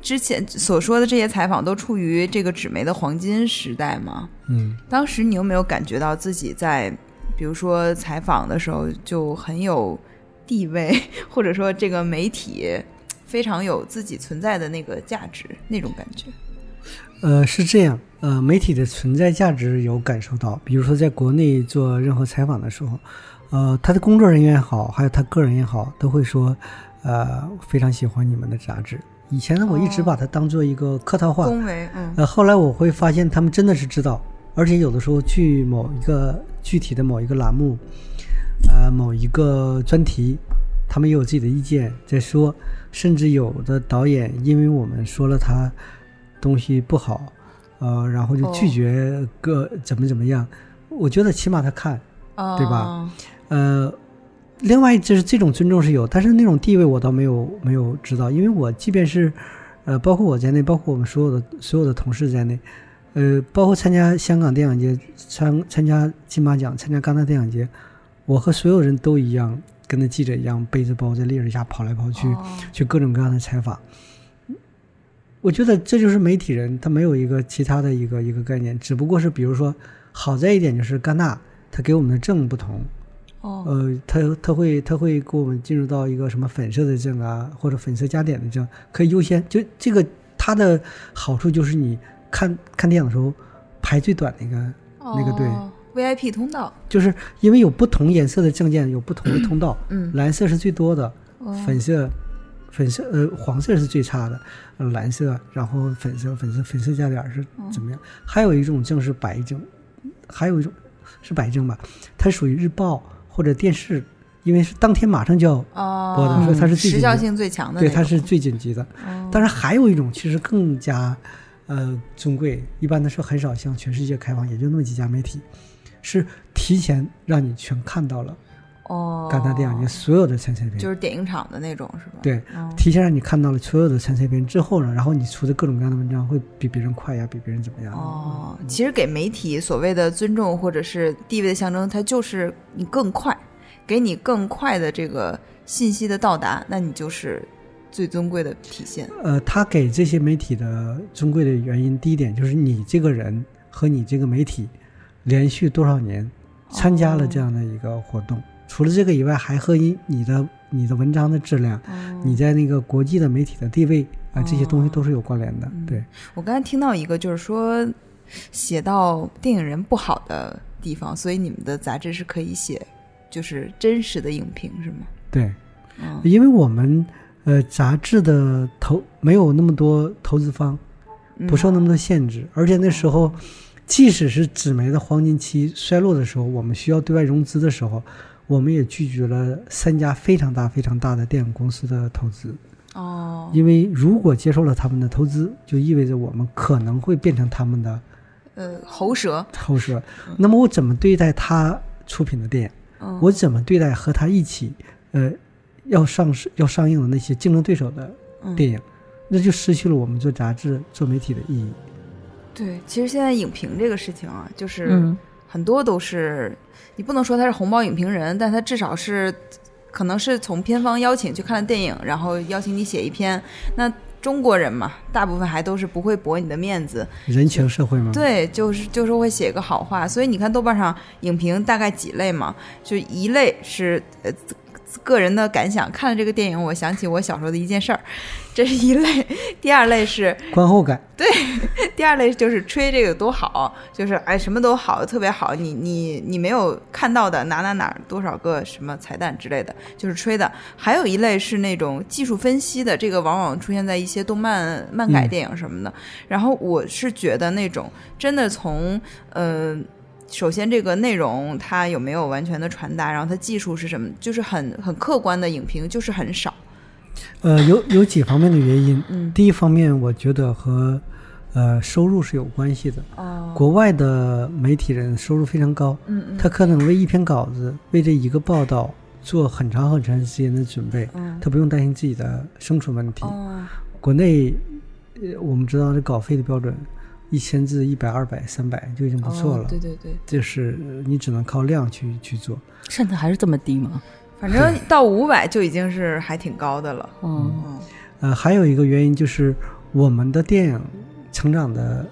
Speaker 2: 之前所说的这些采访都处于这个纸媒的黄金时代吗？
Speaker 3: 嗯，
Speaker 2: 当时你有没有感觉到自己在，比如说采访的时候就很有地位，[laughs] 或者说这个媒体非常有自己存在的那个价值那种感觉？
Speaker 3: 呃，是这样。呃，媒体的存在价值有感受到，比如说在国内做任何采访的时候，呃，他的工作人员也好，还有他个人也好，都会说，呃，非常喜欢你们的杂志。以前呢，我一直
Speaker 2: 哦。
Speaker 3: 把它当做一个客套话，
Speaker 2: 恭维，嗯。
Speaker 3: 呃，后来我会发现他们真的是知道，而且有的时候去某一个具体的某一个栏目，呃，某一个专题，他们也有自己的意见在说，甚至有的导演因为我们说了他东西不好，呃，然后就拒
Speaker 2: 哦。
Speaker 3: 绝个怎么怎么样，我觉得起码他看，对吧？
Speaker 2: 哦。
Speaker 3: 呃，另外就是这种尊重是有，但是那种地位我倒没有没有知道，因为我即便是，呃，包括我在内，包括我们所有的所有的同事在内，呃，包括参加香港电影节、参参加金马奖、参加戛纳电影节，我和所有人都一样，跟那记者一样，背着包在烈日下跑来跑去，
Speaker 2: 哦
Speaker 3: 去各种各样的采访。我觉得这就是媒体人，他没有一个其他的一个一个概念，只不过是比如说好在一点就是戛纳，他给我们的证不同，
Speaker 2: 哦
Speaker 3: 呃，他他会他会给我们进入到一个什么粉色的证啊，或者粉色加点的证，可以优先。就这个它的好处就是你看看电影的时候排最短那个，那个对
Speaker 2: 哦，VIP 通道，
Speaker 3: 就是因为有不同颜色的证件有不同的通道，
Speaker 2: 嗯，
Speaker 3: 蓝色是最多的，
Speaker 2: 哦
Speaker 3: 粉色。粉色呃黄色是最差的，呃蓝色，然后粉色粉色粉色加点是怎么样？还有一种证是白证，还有一种是白证吧，它属于日报或者电视，因为是当天马上就要
Speaker 2: 哦，
Speaker 3: 播的，所以它是最
Speaker 2: 时效性最强的
Speaker 3: 对，它是最紧急的。
Speaker 2: 哦。
Speaker 3: 当然还有一种其实更加呃尊贵，一般的说很少向全世界开放，也就那么几家媒体，是提前让你全看到了
Speaker 2: 哦，
Speaker 3: 戛纳电影节所有的参赛片，
Speaker 2: 就是点映场的那种是吧？
Speaker 3: 对，
Speaker 2: 哦
Speaker 3: 提前让你看到了所有的参赛片之后呢，然后你出的各种各样的文章会比别人快呀，比别人怎么样？
Speaker 2: 哦，其实给媒体所谓的尊重或者是地位的象征，它就是你更快，给你更快的这个信息的到达，那你就是最尊贵的体现。
Speaker 3: 呃，他给这些媒体的尊贵的原因，第一点就是你这个人和你这个媒体连续多少年参加了这样的一个活动。除了这个以外，还和你你的你的文章的质量，你在那个国际的媒体的地位啊，这些东西都是有关联的。对，
Speaker 2: 我刚才听到一个，就是说写到电影人不好的地方，所以你们的杂志是可以写就是真实的影评，是吗？
Speaker 3: 对，
Speaker 2: 嗯
Speaker 3: 因为我们呃杂志的投没有那么多投资方，不受那么多限制，而且那时候即使是纸媒的黄金期衰落的时候，我们需要对外融资的时候，我们也拒绝了三家非常大非常大的电影公司的投资，
Speaker 2: 哦，
Speaker 3: 因为如果接受了他们的投资，就意味着我们可能会变成他们的
Speaker 2: 呃，喉舌，
Speaker 3: 喉舌。那么我怎么对待他出品的电影？
Speaker 2: 嗯，
Speaker 3: 我怎么对待和他一起呃要上市要上映的那些竞争对手的
Speaker 2: 嗯
Speaker 3: 电影？那就失去了我们做杂志、做媒体的意义。
Speaker 2: 对，其实现在影评这个事情啊，就是
Speaker 1: 嗯
Speaker 2: 很多都是，你不能说他是红包影评人，但他至少是可能是从片方邀请去看了电影，然后邀请你写一篇。那中国人嘛，大部分还都是不会驳你的面子，
Speaker 3: 人情社会吗？
Speaker 2: 对，就是就是会写个好话。所以你看豆瓣上影评大概几类嘛，就一类是呃自个人的感想，看了这个电影，我想起我小时候的一件事儿，这是一类；第二类是 [laughs]
Speaker 3: 观后感。
Speaker 2: 对第二类就是吹这个多好，就是哎什么都好，特别好，你你你没有看到的哪哪哪多少个什么彩蛋之类的，就是吹的。还有一类是那种技术分析的，这个往往出现在一些动漫漫改电影什么的。然后我是觉得那种真的从呃。首先，这个内容它有没有完全的传达，然后它技术是什么，就是很很客观的影评，就是很少。
Speaker 3: 呃，有有几方面的原因。
Speaker 2: 嗯，
Speaker 3: 第一方面，我觉得和呃收入是有关系的。
Speaker 2: 哦，
Speaker 3: 国外的媒体人收入非常高，
Speaker 2: 嗯嗯，
Speaker 3: 他可能为一篇稿子、为这一个报道做很长很长时间的准备，
Speaker 2: 嗯
Speaker 3: 他不用担心自己的生存问题。
Speaker 2: 哦，
Speaker 3: 国内，呃，我们知道这稿费的标准，一千字、一百、二百、三百就已经不错了。
Speaker 2: 哦对对对，
Speaker 3: 就是呃你只能靠量去去做。
Speaker 1: 甚至还是这么低吗？
Speaker 2: 反正 [laughs] 到五百就已经是还挺高的了。
Speaker 1: 嗯
Speaker 2: 嗯
Speaker 3: 呃，还有一个原因就是我们的电影成长的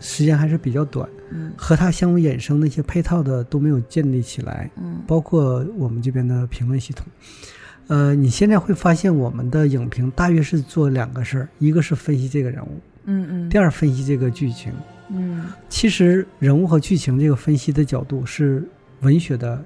Speaker 3: 时间还是比较短，
Speaker 2: 嗯
Speaker 3: 和它相互衍生的一些配套的都没有建立起来，
Speaker 2: 嗯
Speaker 3: 包括我们这边的评论系统。呃，你现在会发现我们的影评大约是做两个事儿，一个是分析这个人物，
Speaker 2: 嗯嗯
Speaker 3: 第二分析这个剧情。
Speaker 2: 嗯
Speaker 3: 其实人物和剧情这个分析的角度是文学的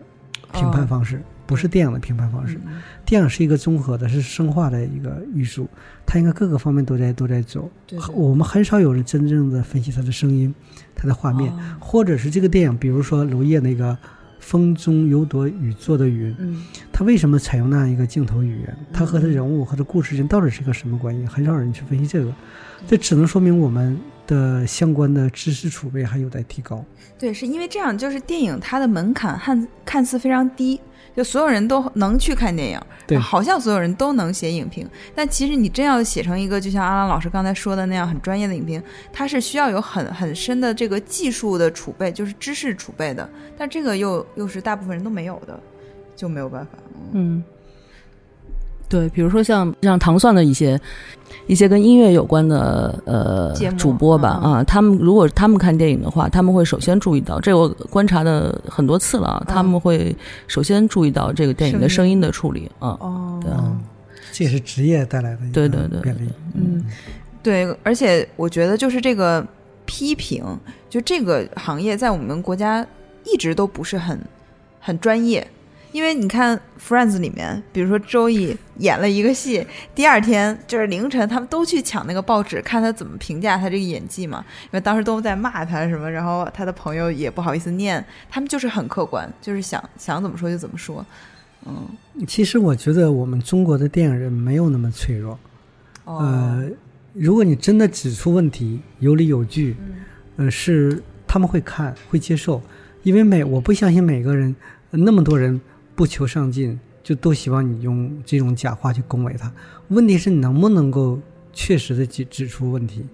Speaker 3: 评判方式，不是电影的评判方式。
Speaker 2: 嗯
Speaker 3: 电影是一个综合的，是生化的一个艺术，它应该各个方面都在都在走。
Speaker 2: 对对
Speaker 3: 我们很少有人真正的分析它的声音、它的画面，
Speaker 2: 哦
Speaker 3: 或者是这个电影，比如说娄烨那个《风中有朵雨做的云》，
Speaker 2: 嗯
Speaker 3: 他为什么采用那样一个镜头语言？他和他人物和他故事之间到底是一个什么关系？很少有人去分析这个，这只能说明我们的相关的知识储备还有待提高。
Speaker 2: 对，是因为这样，就是电影它的门槛看看似非常低，就所有人都能去看电影，
Speaker 3: 对。
Speaker 2: 好像所有人都能写影评，但其实你真要写成一个，就像阿郎老师刚才说的那样很专业的影评，它是需要有很很深的这个技术的储备，就是知识储备的，但这个又又是大部分人都没有的，就没有办法。嗯。
Speaker 1: 嗯，对，比如说像像糖蒜的一些一些跟音乐有关的呃主播吧
Speaker 2: 嗯
Speaker 1: 啊，他们如果他们看电影的话，他们会首先注意到，这我观察的很多次了啊，他们会首先注意到这个电影的
Speaker 2: 声音
Speaker 1: 的处理啊，
Speaker 2: 哦
Speaker 1: 对
Speaker 3: 嗯，这也是职业带来的一个
Speaker 1: 对对对
Speaker 3: 便利。
Speaker 2: 嗯，对，而且我觉得就是这个批评，就这个行业在我们国家一直都不是很很专业。因为你看《Friends》里面，比如说周易演了一个戏，第二天就是凌晨，他们都去抢那个报纸，看他怎么评价他这个演技嘛。因为当时都在骂他什么，然后他的朋友也不好意思念，他们就是很客观，就是想想怎么说就怎么说。嗯，
Speaker 3: 其实我觉得我们中国的电影人没有那么脆弱。
Speaker 2: 哦，
Speaker 3: 呃，如果你真的指出问题，有理有据，
Speaker 2: 嗯
Speaker 3: 呃，是他们会看会接受，因为每我不相信每个人那么多人不求上进，就都希望你用这种假话去恭维他。问题是你能不能够确实的指指出问题，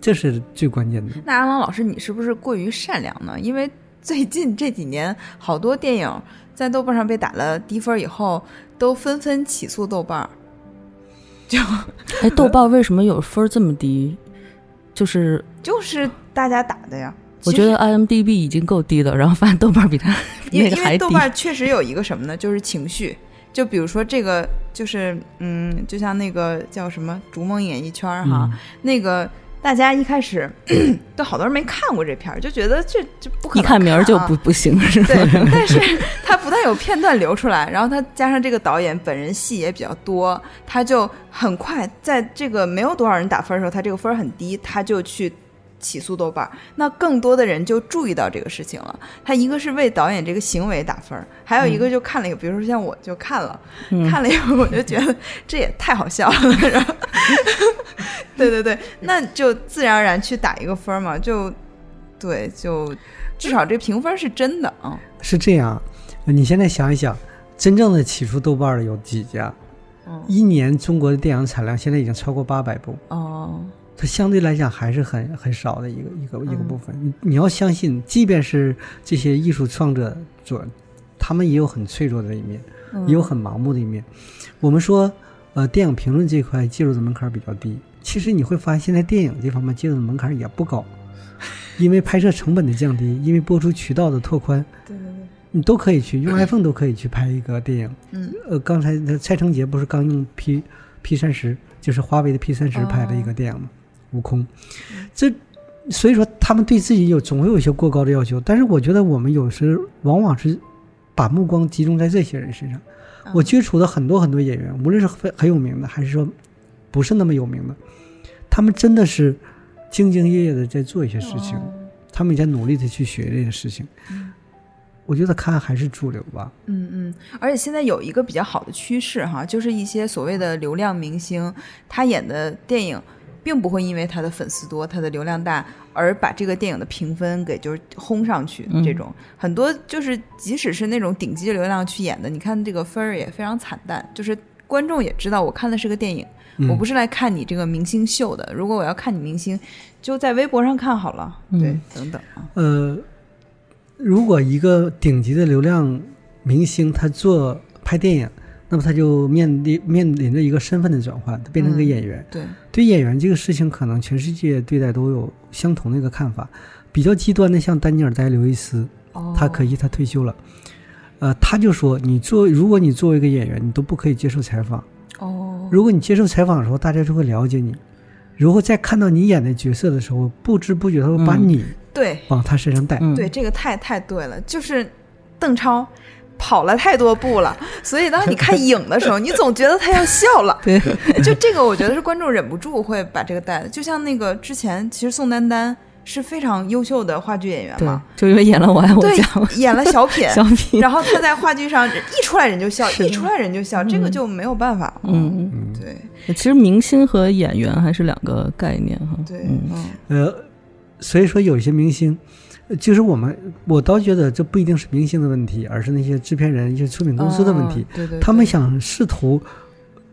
Speaker 3: 这是最关键的。
Speaker 2: 那阿郎老师，你是不是过于善良呢？因为最近这几年，好多电影在豆瓣上被打了低分以后，都纷纷起诉豆瓣儿。就 [laughs]
Speaker 1: 哎，豆瓣为什么有分这么低？就是
Speaker 2: 就是大家打的呀。
Speaker 1: 我觉得 IMDB 已经够低了，然后发现豆瓣比它 [laughs]
Speaker 2: 因为因
Speaker 1: 那个还低
Speaker 2: 为豆。瓣确实有一个什么呢？就是情绪。就比如说这个，就是嗯，就像那个叫什么《逐梦演艺圈》哈，
Speaker 3: 嗯
Speaker 2: 那个大家一开始 [clears throat] 都好多人没看过这片儿，就觉得这这不可能
Speaker 1: 一看名儿就
Speaker 2: 啊
Speaker 1: 不不行，是吧？
Speaker 2: 对，但是他不但有片段流出来，然后他加上这个导演本人戏也比较多，他就很快在这个没有多少人打分的时候，他这个分儿很低，他就去起诉豆瓣儿。那更多的人就注意到这个事情了。他一个是为导演这个行为打分儿，还有一个就看了一个，比如说像我就看了，
Speaker 1: 嗯
Speaker 2: 看了以后我就觉得这也太好笑了，然后，[laughs] 对对对，那就自然而然去打一个分儿嘛，就对，就至少这评分是真的啊。
Speaker 3: 是这样，你现在想一想，真正的起诉豆瓣的有几家？
Speaker 2: 嗯
Speaker 3: 一年中国的电影产量现在已经超过八百部，
Speaker 2: 哦，
Speaker 3: 它相对来讲还是很很少的一个一个一个
Speaker 2: 嗯
Speaker 3: 部分。你你要相信，即便是这些艺术创作者，他们也有很脆弱的一面，
Speaker 2: 嗯
Speaker 3: 也有很盲目的一面。我们说，呃，电影评论这块介入的门槛比较低。其实你会发现，现在电影这方面介入的门槛也不高，因为拍摄成本的降低，因为播出渠道的拓宽，
Speaker 2: 对对对，
Speaker 3: 你都可以去用 iPhone 都可以去拍一个电影。
Speaker 2: 嗯
Speaker 3: 呃，刚才那蔡成杰不是刚用 P P 三十，就是华为的 P 三十拍的一个电影吗？悟空。这所以说他们对自己有总会有一些过高的要求，但是我觉得我们有时往往是把目光集中在这些人身上。我接触的很多很多演员，无论是很很有名的，还是说不是那么有名的，他们真的是兢兢业业的在做一些事情，
Speaker 2: 哦
Speaker 3: 他们也在努力的去学这些事情。我觉得看还是主流吧。
Speaker 2: 嗯嗯，而且现在有一个比较好的趋势哈，就是一些所谓的流量明星，他演的电影，并不会因为他的粉丝多、他的流量大，而把这个电影的评分给就是轰上去。
Speaker 1: 嗯
Speaker 2: 这种很多就是即使是那种顶级流量去演的，你看这个分儿也非常惨淡，就是观众也知道我看的是个电影，
Speaker 3: 嗯
Speaker 2: 我不是来看你这个明星秀的。如果我要看你明星，就在微博上看好了，对，
Speaker 1: 嗯
Speaker 2: 等等啊，
Speaker 3: 呃，如果一个顶级的流量明星他做拍电影，那么他就面临面临着一个身份的转换，他变成一个
Speaker 2: 嗯
Speaker 3: 演员。
Speaker 2: 对，
Speaker 3: 对演员这个事情，可能全世界对待都有相同的一个看法。比较极端的，像丹尼尔·戴刘易斯，
Speaker 2: 哦，
Speaker 3: 他可惜他退休了。呃，他就说，你做如果你作为一个演员，你都不可以接受采访。
Speaker 2: 哦，
Speaker 3: 如果你接受采访的时候，大家就会了解你。如果在看到你演的角色的时候，不知不觉他会把
Speaker 1: 嗯
Speaker 3: 你
Speaker 2: 对，
Speaker 3: 往他身上带。
Speaker 1: 嗯，
Speaker 2: 对，这个太太对了，就是邓超跑了太多步了，所以当你看影的时候，[laughs] 你总觉得他要笑了。
Speaker 1: 对，[laughs]
Speaker 2: 就这个，我觉得是观众忍不住会把这个带的。就像那个之前，其实宋丹丹是非常优秀的话剧演员嘛，，
Speaker 1: 就因为演了《我爱我
Speaker 2: 对
Speaker 1: 家》，
Speaker 2: 演了小品，[laughs]
Speaker 1: 小品，
Speaker 2: 然后他在话剧上一出来人就笑，一出来人就笑，这个就没有办法。
Speaker 1: 嗯，
Speaker 3: 嗯，
Speaker 2: 对。
Speaker 1: 其实明星和演员还是两个概念哈。
Speaker 2: 对，
Speaker 1: 嗯。
Speaker 2: 嗯。
Speaker 3: 呃，所以说有一些明星，呃就是我们我倒觉得这不一定是明星的问题，而是那些制片人、一些出品公司的问题。
Speaker 2: 嗯对对，
Speaker 3: 他们想试图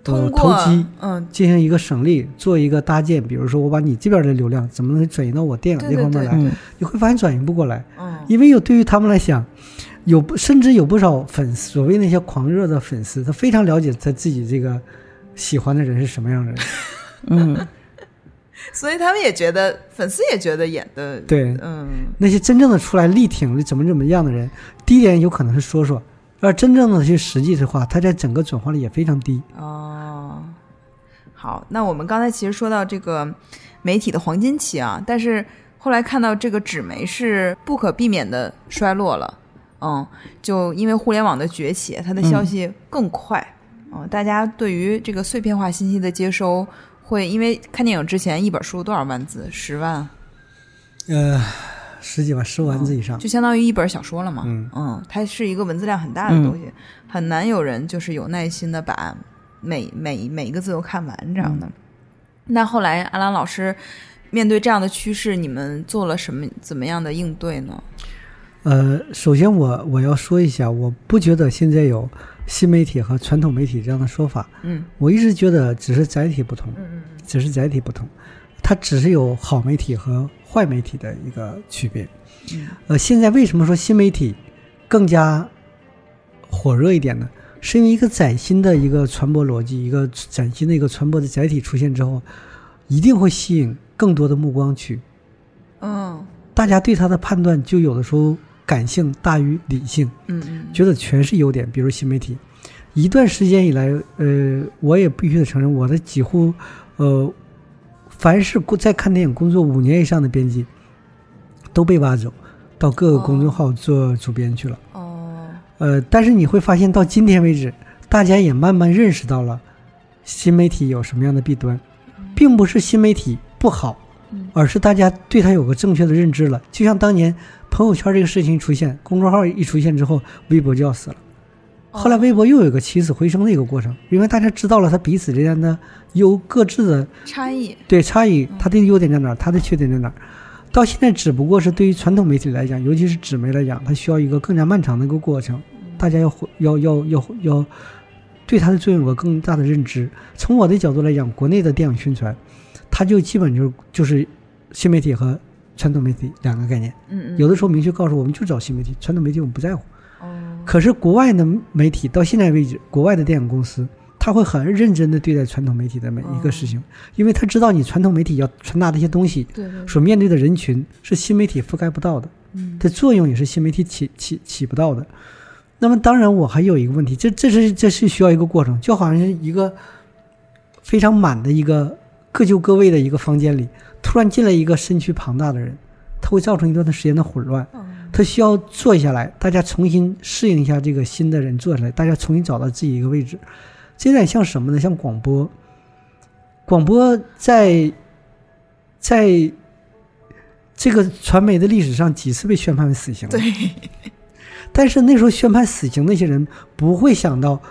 Speaker 3: 呃投机，
Speaker 2: 嗯，
Speaker 3: 进行一个省力，做一个搭建。比如说，我把你这边的流量怎么能转移到我电影这方面来？
Speaker 1: 嗯
Speaker 3: 你会发现转移不过来，
Speaker 2: 嗯，
Speaker 3: 因为有对于他们来讲，有不甚至有不少粉丝，所谓那些狂热的粉丝，他非常了解他自己这个喜欢的人是什么样的人。
Speaker 1: 嗯，
Speaker 2: 所以他们也觉得，粉丝也觉得演的，
Speaker 3: 对，
Speaker 2: 嗯，
Speaker 3: 那些真正的出来力挺的怎么怎么样的人，第一点有可能是说说，而真正的去实际的话，他在整个转化率也非常低。
Speaker 2: 哦，好，那我们刚才其实说到这个媒体的黄金期啊，但是后来看到这个纸媒是不可避免的衰落了，嗯，就因为互联网的崛起，它的消息更快，嗯，大家对于这个碎片化信息的接收。会因为看电影之前一本书多少万字？十万，
Speaker 3: 呃，十几万、十万字以上。
Speaker 2: 就相当于一本小说了嘛。
Speaker 3: 嗯
Speaker 2: 它是一个文字量很大的东西，很难有人就是有耐心的把每每每一个字都看完这样的。那后来阿兰老师面对这样的趋势，你们做了什么怎么样的应对呢？
Speaker 3: 呃，首先我我要说一下，我不觉得现在有新媒体和传统媒体这样的说法，
Speaker 2: 嗯
Speaker 3: 我一直觉得只是载体不同，
Speaker 2: 嗯嗯
Speaker 3: 只是载体不同，它只是有好媒体和坏媒体的一个区别。
Speaker 2: 嗯
Speaker 3: 呃，现在为什么说新媒体更加火热一点呢？是因为一个崭新的一个传播逻辑，一个崭新的一个传播的载体出现之后，一定会吸引更多的目光去。
Speaker 2: 嗯
Speaker 3: 大家对它的判断就有的时候感性大于理性，
Speaker 2: 嗯嗯，
Speaker 3: 觉得全是优点。比如新媒体，一段时间以来，呃，我也必须得承认，我的几乎，呃，凡是在看电影工作五年以上的编辑，都被挖走，到各个公众号做主编去了。
Speaker 2: 哦，
Speaker 3: 呃，但是你会发现，到今天为止，大家也慢慢认识到了新媒体有什么样的弊端，并不是新媒体不好，
Speaker 2: 嗯
Speaker 3: 而是大家对它有个正确的认知了。就像当年朋友圈这个事情一出现，公众号一出现之后，微博就要死了。后来微博又有一个起死回生的一个过程，因为大家知道了它彼此之间的有各自的
Speaker 2: 差异，
Speaker 3: 对差异，它的优点在哪儿，它的缺点在哪儿。到现在只不过是对于传统媒体来讲，尤其是纸媒来讲，它需要一个更加漫长的一个过程，大家要回要要要要对它的作用有个更大的认知。从我的角度来讲，国内的电影宣传，它就基本就是就是新媒体和传统媒体两个概念。
Speaker 2: 嗯嗯，
Speaker 3: 有的时候明确告诉我们就找新媒体，传统媒体我们不在乎。
Speaker 2: 哦，
Speaker 3: 可是国外的媒体到现在为止，国外的电影公司他会很认真的对待传统媒体的每一个事情，因为他知道你传统媒体要传达的一些东西，
Speaker 2: 对对，
Speaker 3: 所面对的人群是新媒体覆盖不到的，
Speaker 2: 嗯
Speaker 3: 的作用也是新媒体起起起不到的。那么当然，我还有一个问题，这这是这是需要一个过程，就好像是一个非常满的一个各就各位的一个房间里，突然进来一个身躯庞大的人，他会造成一段时间的混乱。
Speaker 2: 嗯
Speaker 3: 他需要坐下来，大家重新适应一下这个新的人坐下来，大家重新找到自己一个位置。这有点像什么呢？像广播，广播在在这个传媒的历史上几次被宣判为死刑。
Speaker 2: 对，
Speaker 3: 但是那时候宣判死刑那些人不会想到，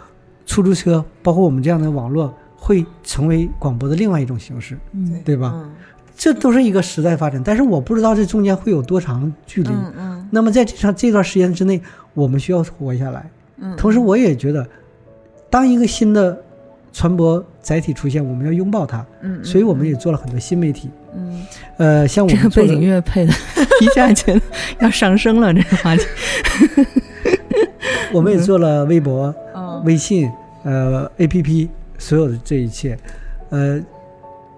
Speaker 3: 出租车包括我们这样的网络会成为广播的另外一种形式，
Speaker 1: 嗯
Speaker 3: 对吧？
Speaker 2: 嗯
Speaker 3: 这都是一个时代发展，但是我不知道这中间会有多长距离。
Speaker 2: 嗯嗯
Speaker 3: 那么在这长这段时间之内，我们需要活下来。
Speaker 2: 嗯，
Speaker 3: 同时，我也觉得，当一个新的传播载体出现，我们要拥抱它。
Speaker 2: 嗯，嗯
Speaker 3: 所以，我们也做了很多新媒体。
Speaker 2: 嗯
Speaker 3: 呃，像我
Speaker 1: 这个
Speaker 3: 们
Speaker 1: 背景音乐配的，[laughs] 一下觉得要上升了，这个话题。[laughs]
Speaker 3: 我们也做了微博、
Speaker 2: 嗯
Speaker 3: 微信、呃 APP，所有的这一切，呃，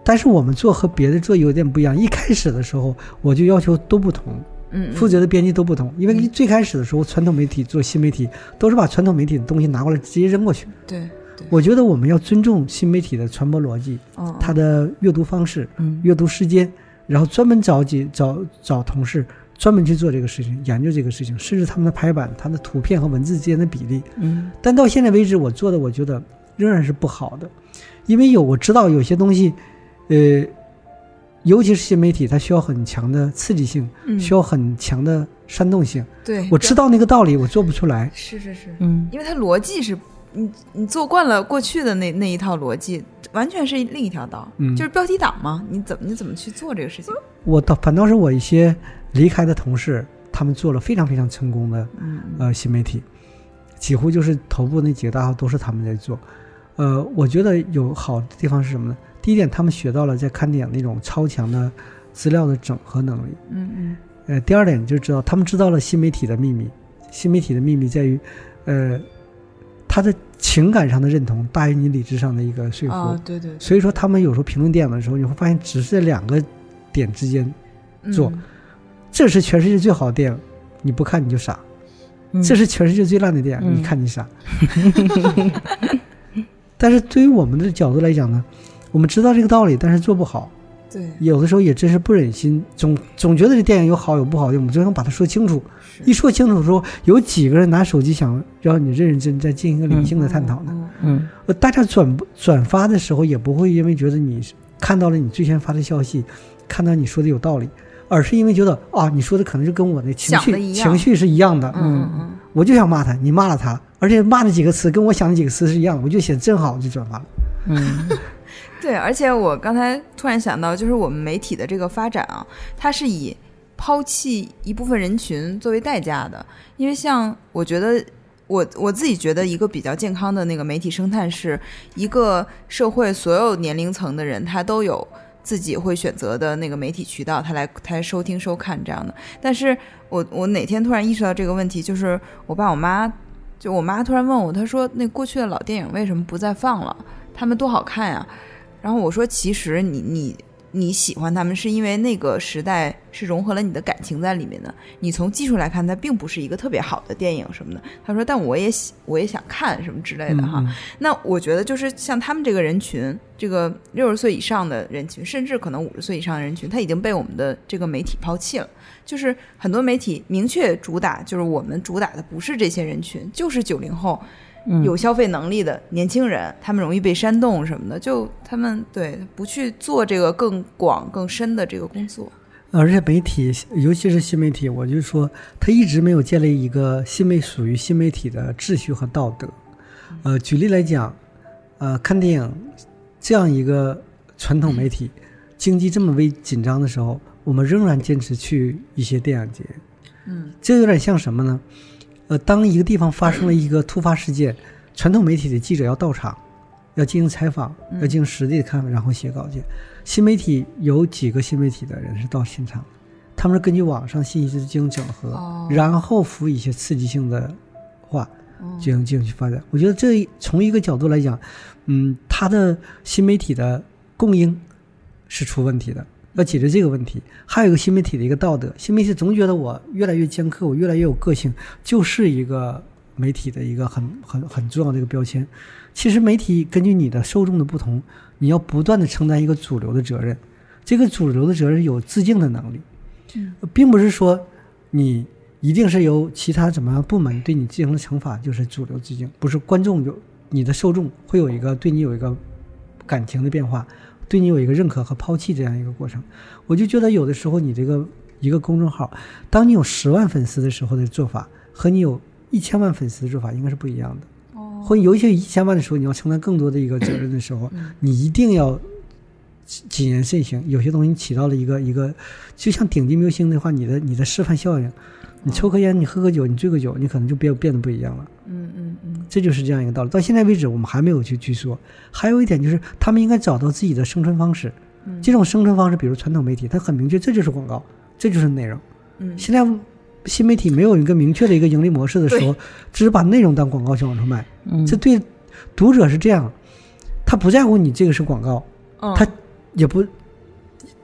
Speaker 3: 但是我们做和别的做有点不一样。一开始的时候，我就要求都不同，
Speaker 2: 嗯，
Speaker 3: 负责的编辑都不同，因为最开始的时候，传统媒体做新媒体都是把传统媒体的东西拿过来直接扔过去。
Speaker 2: 对对，
Speaker 3: 我觉得我们要尊重新媒体的传播逻辑，
Speaker 2: 嗯
Speaker 3: 它的阅读方式、
Speaker 1: 嗯
Speaker 3: 阅读时间，然后专门找几找找同事专门去做这个事情，研究这个事情，甚至他们的排版、它的图片和文字之间的比例。
Speaker 1: 嗯
Speaker 3: 但到现在为止，我做的我觉得仍然是不好的，因为有我知道有些东西，呃，尤其是新媒体，它需要很强的刺激性，
Speaker 2: 嗯
Speaker 3: 需要很强的煽动性。
Speaker 2: 对，
Speaker 3: 我知道那个道理，我做不出来。
Speaker 2: 是是是，
Speaker 1: 嗯
Speaker 2: 因为它逻辑是，你你做惯了过去的那那一套逻辑，完全是另一条道，
Speaker 3: 嗯
Speaker 2: 就是标题党嘛，你怎么你怎么去做这个事情？
Speaker 3: 我倒反倒是我一些离开的同事，他们做了非常非常成功的
Speaker 2: 嗯
Speaker 3: 呃新媒体，几乎就是头部那几个大号都是他们在做。呃，我觉得有好的地方是什么呢？第一点，他们学到了在看电影那种超强的资料的整合能力。
Speaker 2: 嗯嗯
Speaker 3: 呃，第二点就知道他们知道了新媒体的秘密。新媒体的秘密在于，呃，他的情感上的认同大于你理智上的一个说服。
Speaker 2: 啊，对对，
Speaker 3: 所以说，他们有时候评论电影的时候，你会发现只是在两个点之间，做
Speaker 2: 嗯
Speaker 3: 这是全世界最好的电影，你不看你就傻；
Speaker 1: 嗯
Speaker 3: 这是全世界最烂的电影，
Speaker 1: 嗯
Speaker 3: 你看你傻。[laughs] 但是对于我们的角度来讲呢，我们知道这个道理，但是做不好。
Speaker 2: 对，
Speaker 3: 有的时候也真是不忍心，总总觉得这电影有好有不好的，我们就想把它说清楚。一说清楚的时候，有几个人拿手机想让你认认真真再进行一个理性的探讨呢？
Speaker 2: 嗯
Speaker 3: 大家转转发的时候也不会因为觉得你看到了你最先发的消息，看到你说的有道理，而是因为觉得啊，你说的可能是跟我的情绪
Speaker 2: 的
Speaker 3: 情绪是一样的，
Speaker 2: 嗯嗯
Speaker 3: 我就想骂他，你骂了他，而且骂的几个词跟我想的几个词是一样的，我就写真好，就转发了。
Speaker 1: 嗯 [laughs]
Speaker 2: 对，而且我刚才突然想到，就是我们媒体的这个发展啊，它是以抛弃一部分人群作为代价的。因为像我觉得，我我自己觉得一个比较健康的那个媒体生态，是一个社会所有年龄层的人，他都有自己会选择的那个媒体渠道，他来他来收听收看这样的。但是我我哪天突然意识到这个问题，就是我爸我妈，就我妈突然问我，她说那过去的老电影为什么不再放了？他们多好看呀！然后我说，其实你你你喜欢他们，是因为那个时代是融合了你的感情在里面的。你从技术来看，它并不是一个特别好的电影什么的。他说，但我也喜，我也想看什么之类的哈。
Speaker 3: 嗯
Speaker 2: 那我觉得就是像他们这个人群，这个六十岁以上的人群，甚至可能五十岁以上的人群，他已经被我们的这个媒体抛弃了。就是很多媒体明确主打，就是我们主打的不是这些人群，就是九零后
Speaker 1: 嗯
Speaker 2: 有消费能力的年轻人，他们容易被煽动什么的，就他们对不去做这个更广更深的这个工作。
Speaker 3: 而且媒体，尤其是新媒体，我就说，他一直没有建立一个新媒属于新媒体的秩序和道德。呃，举例来讲，呃，看电影这样一个传统媒体，经济这么危紧张的时候，我们仍然坚持去一些电影节。
Speaker 2: 嗯，
Speaker 3: 这有点像什么呢？呃，当一个地方发生了一个突发事件，传统媒体的记者要到场，要进行采访，要进行实地的看，然后写稿件。新媒体有几个新媒体的人是到现场的，他们是根据网上信息进行整合，
Speaker 2: 哦
Speaker 3: 然后辅以一些刺激性的话
Speaker 2: 哦
Speaker 3: 进行进行去发展。我觉得这从一个角度来讲，嗯，它的新媒体的供应是出问题的，要解决这个问题。还有一个新媒体的一个道德，新媒体总觉得我越来越尖刻，我越来越有个性，就是一个媒体的一个很很很重要的一个标签。其实媒体根据你的受众的不同，你要不断的承担一个主流的责任。这个主流的责任有自净的能力，并不是说你一定是由其他怎么样部门对你进行了惩罚就是主流致敬，不是观众有你的受众会有一个对你有一个感情的变化，对你有一个认可和抛弃这样一个过程。我就觉得有的时候你这个一个公众号，当你有十万粉丝的时候的做法，和你有一千万粉丝的做法应该是不一样的。
Speaker 2: 哦，
Speaker 3: 或有一些一千万的时候，你要承担更多的一个责任的时候，你一定要谨谨言慎行。有些东西你起到了一个一个，就像顶级明星的话，你的你的示范效应，你抽颗烟，你喝个酒，你醉个酒，你可能就变变得不一样了。
Speaker 2: 嗯嗯嗯，
Speaker 3: 这就是这样一个道理。到现在为止，我们还没有去去说。还有一点就是，他们应该找到自己的生存方式。嗯这种生存方式，比如传统媒体，它很明确，这就是广告，这就是内容。
Speaker 2: 嗯
Speaker 3: 现在新媒体没有一个明确的一个盈利模式的时候，只是把内容当广告去往出卖。
Speaker 1: 嗯
Speaker 3: 这对读者是这样，他不在乎你这个是广告，
Speaker 2: 嗯
Speaker 3: 他也不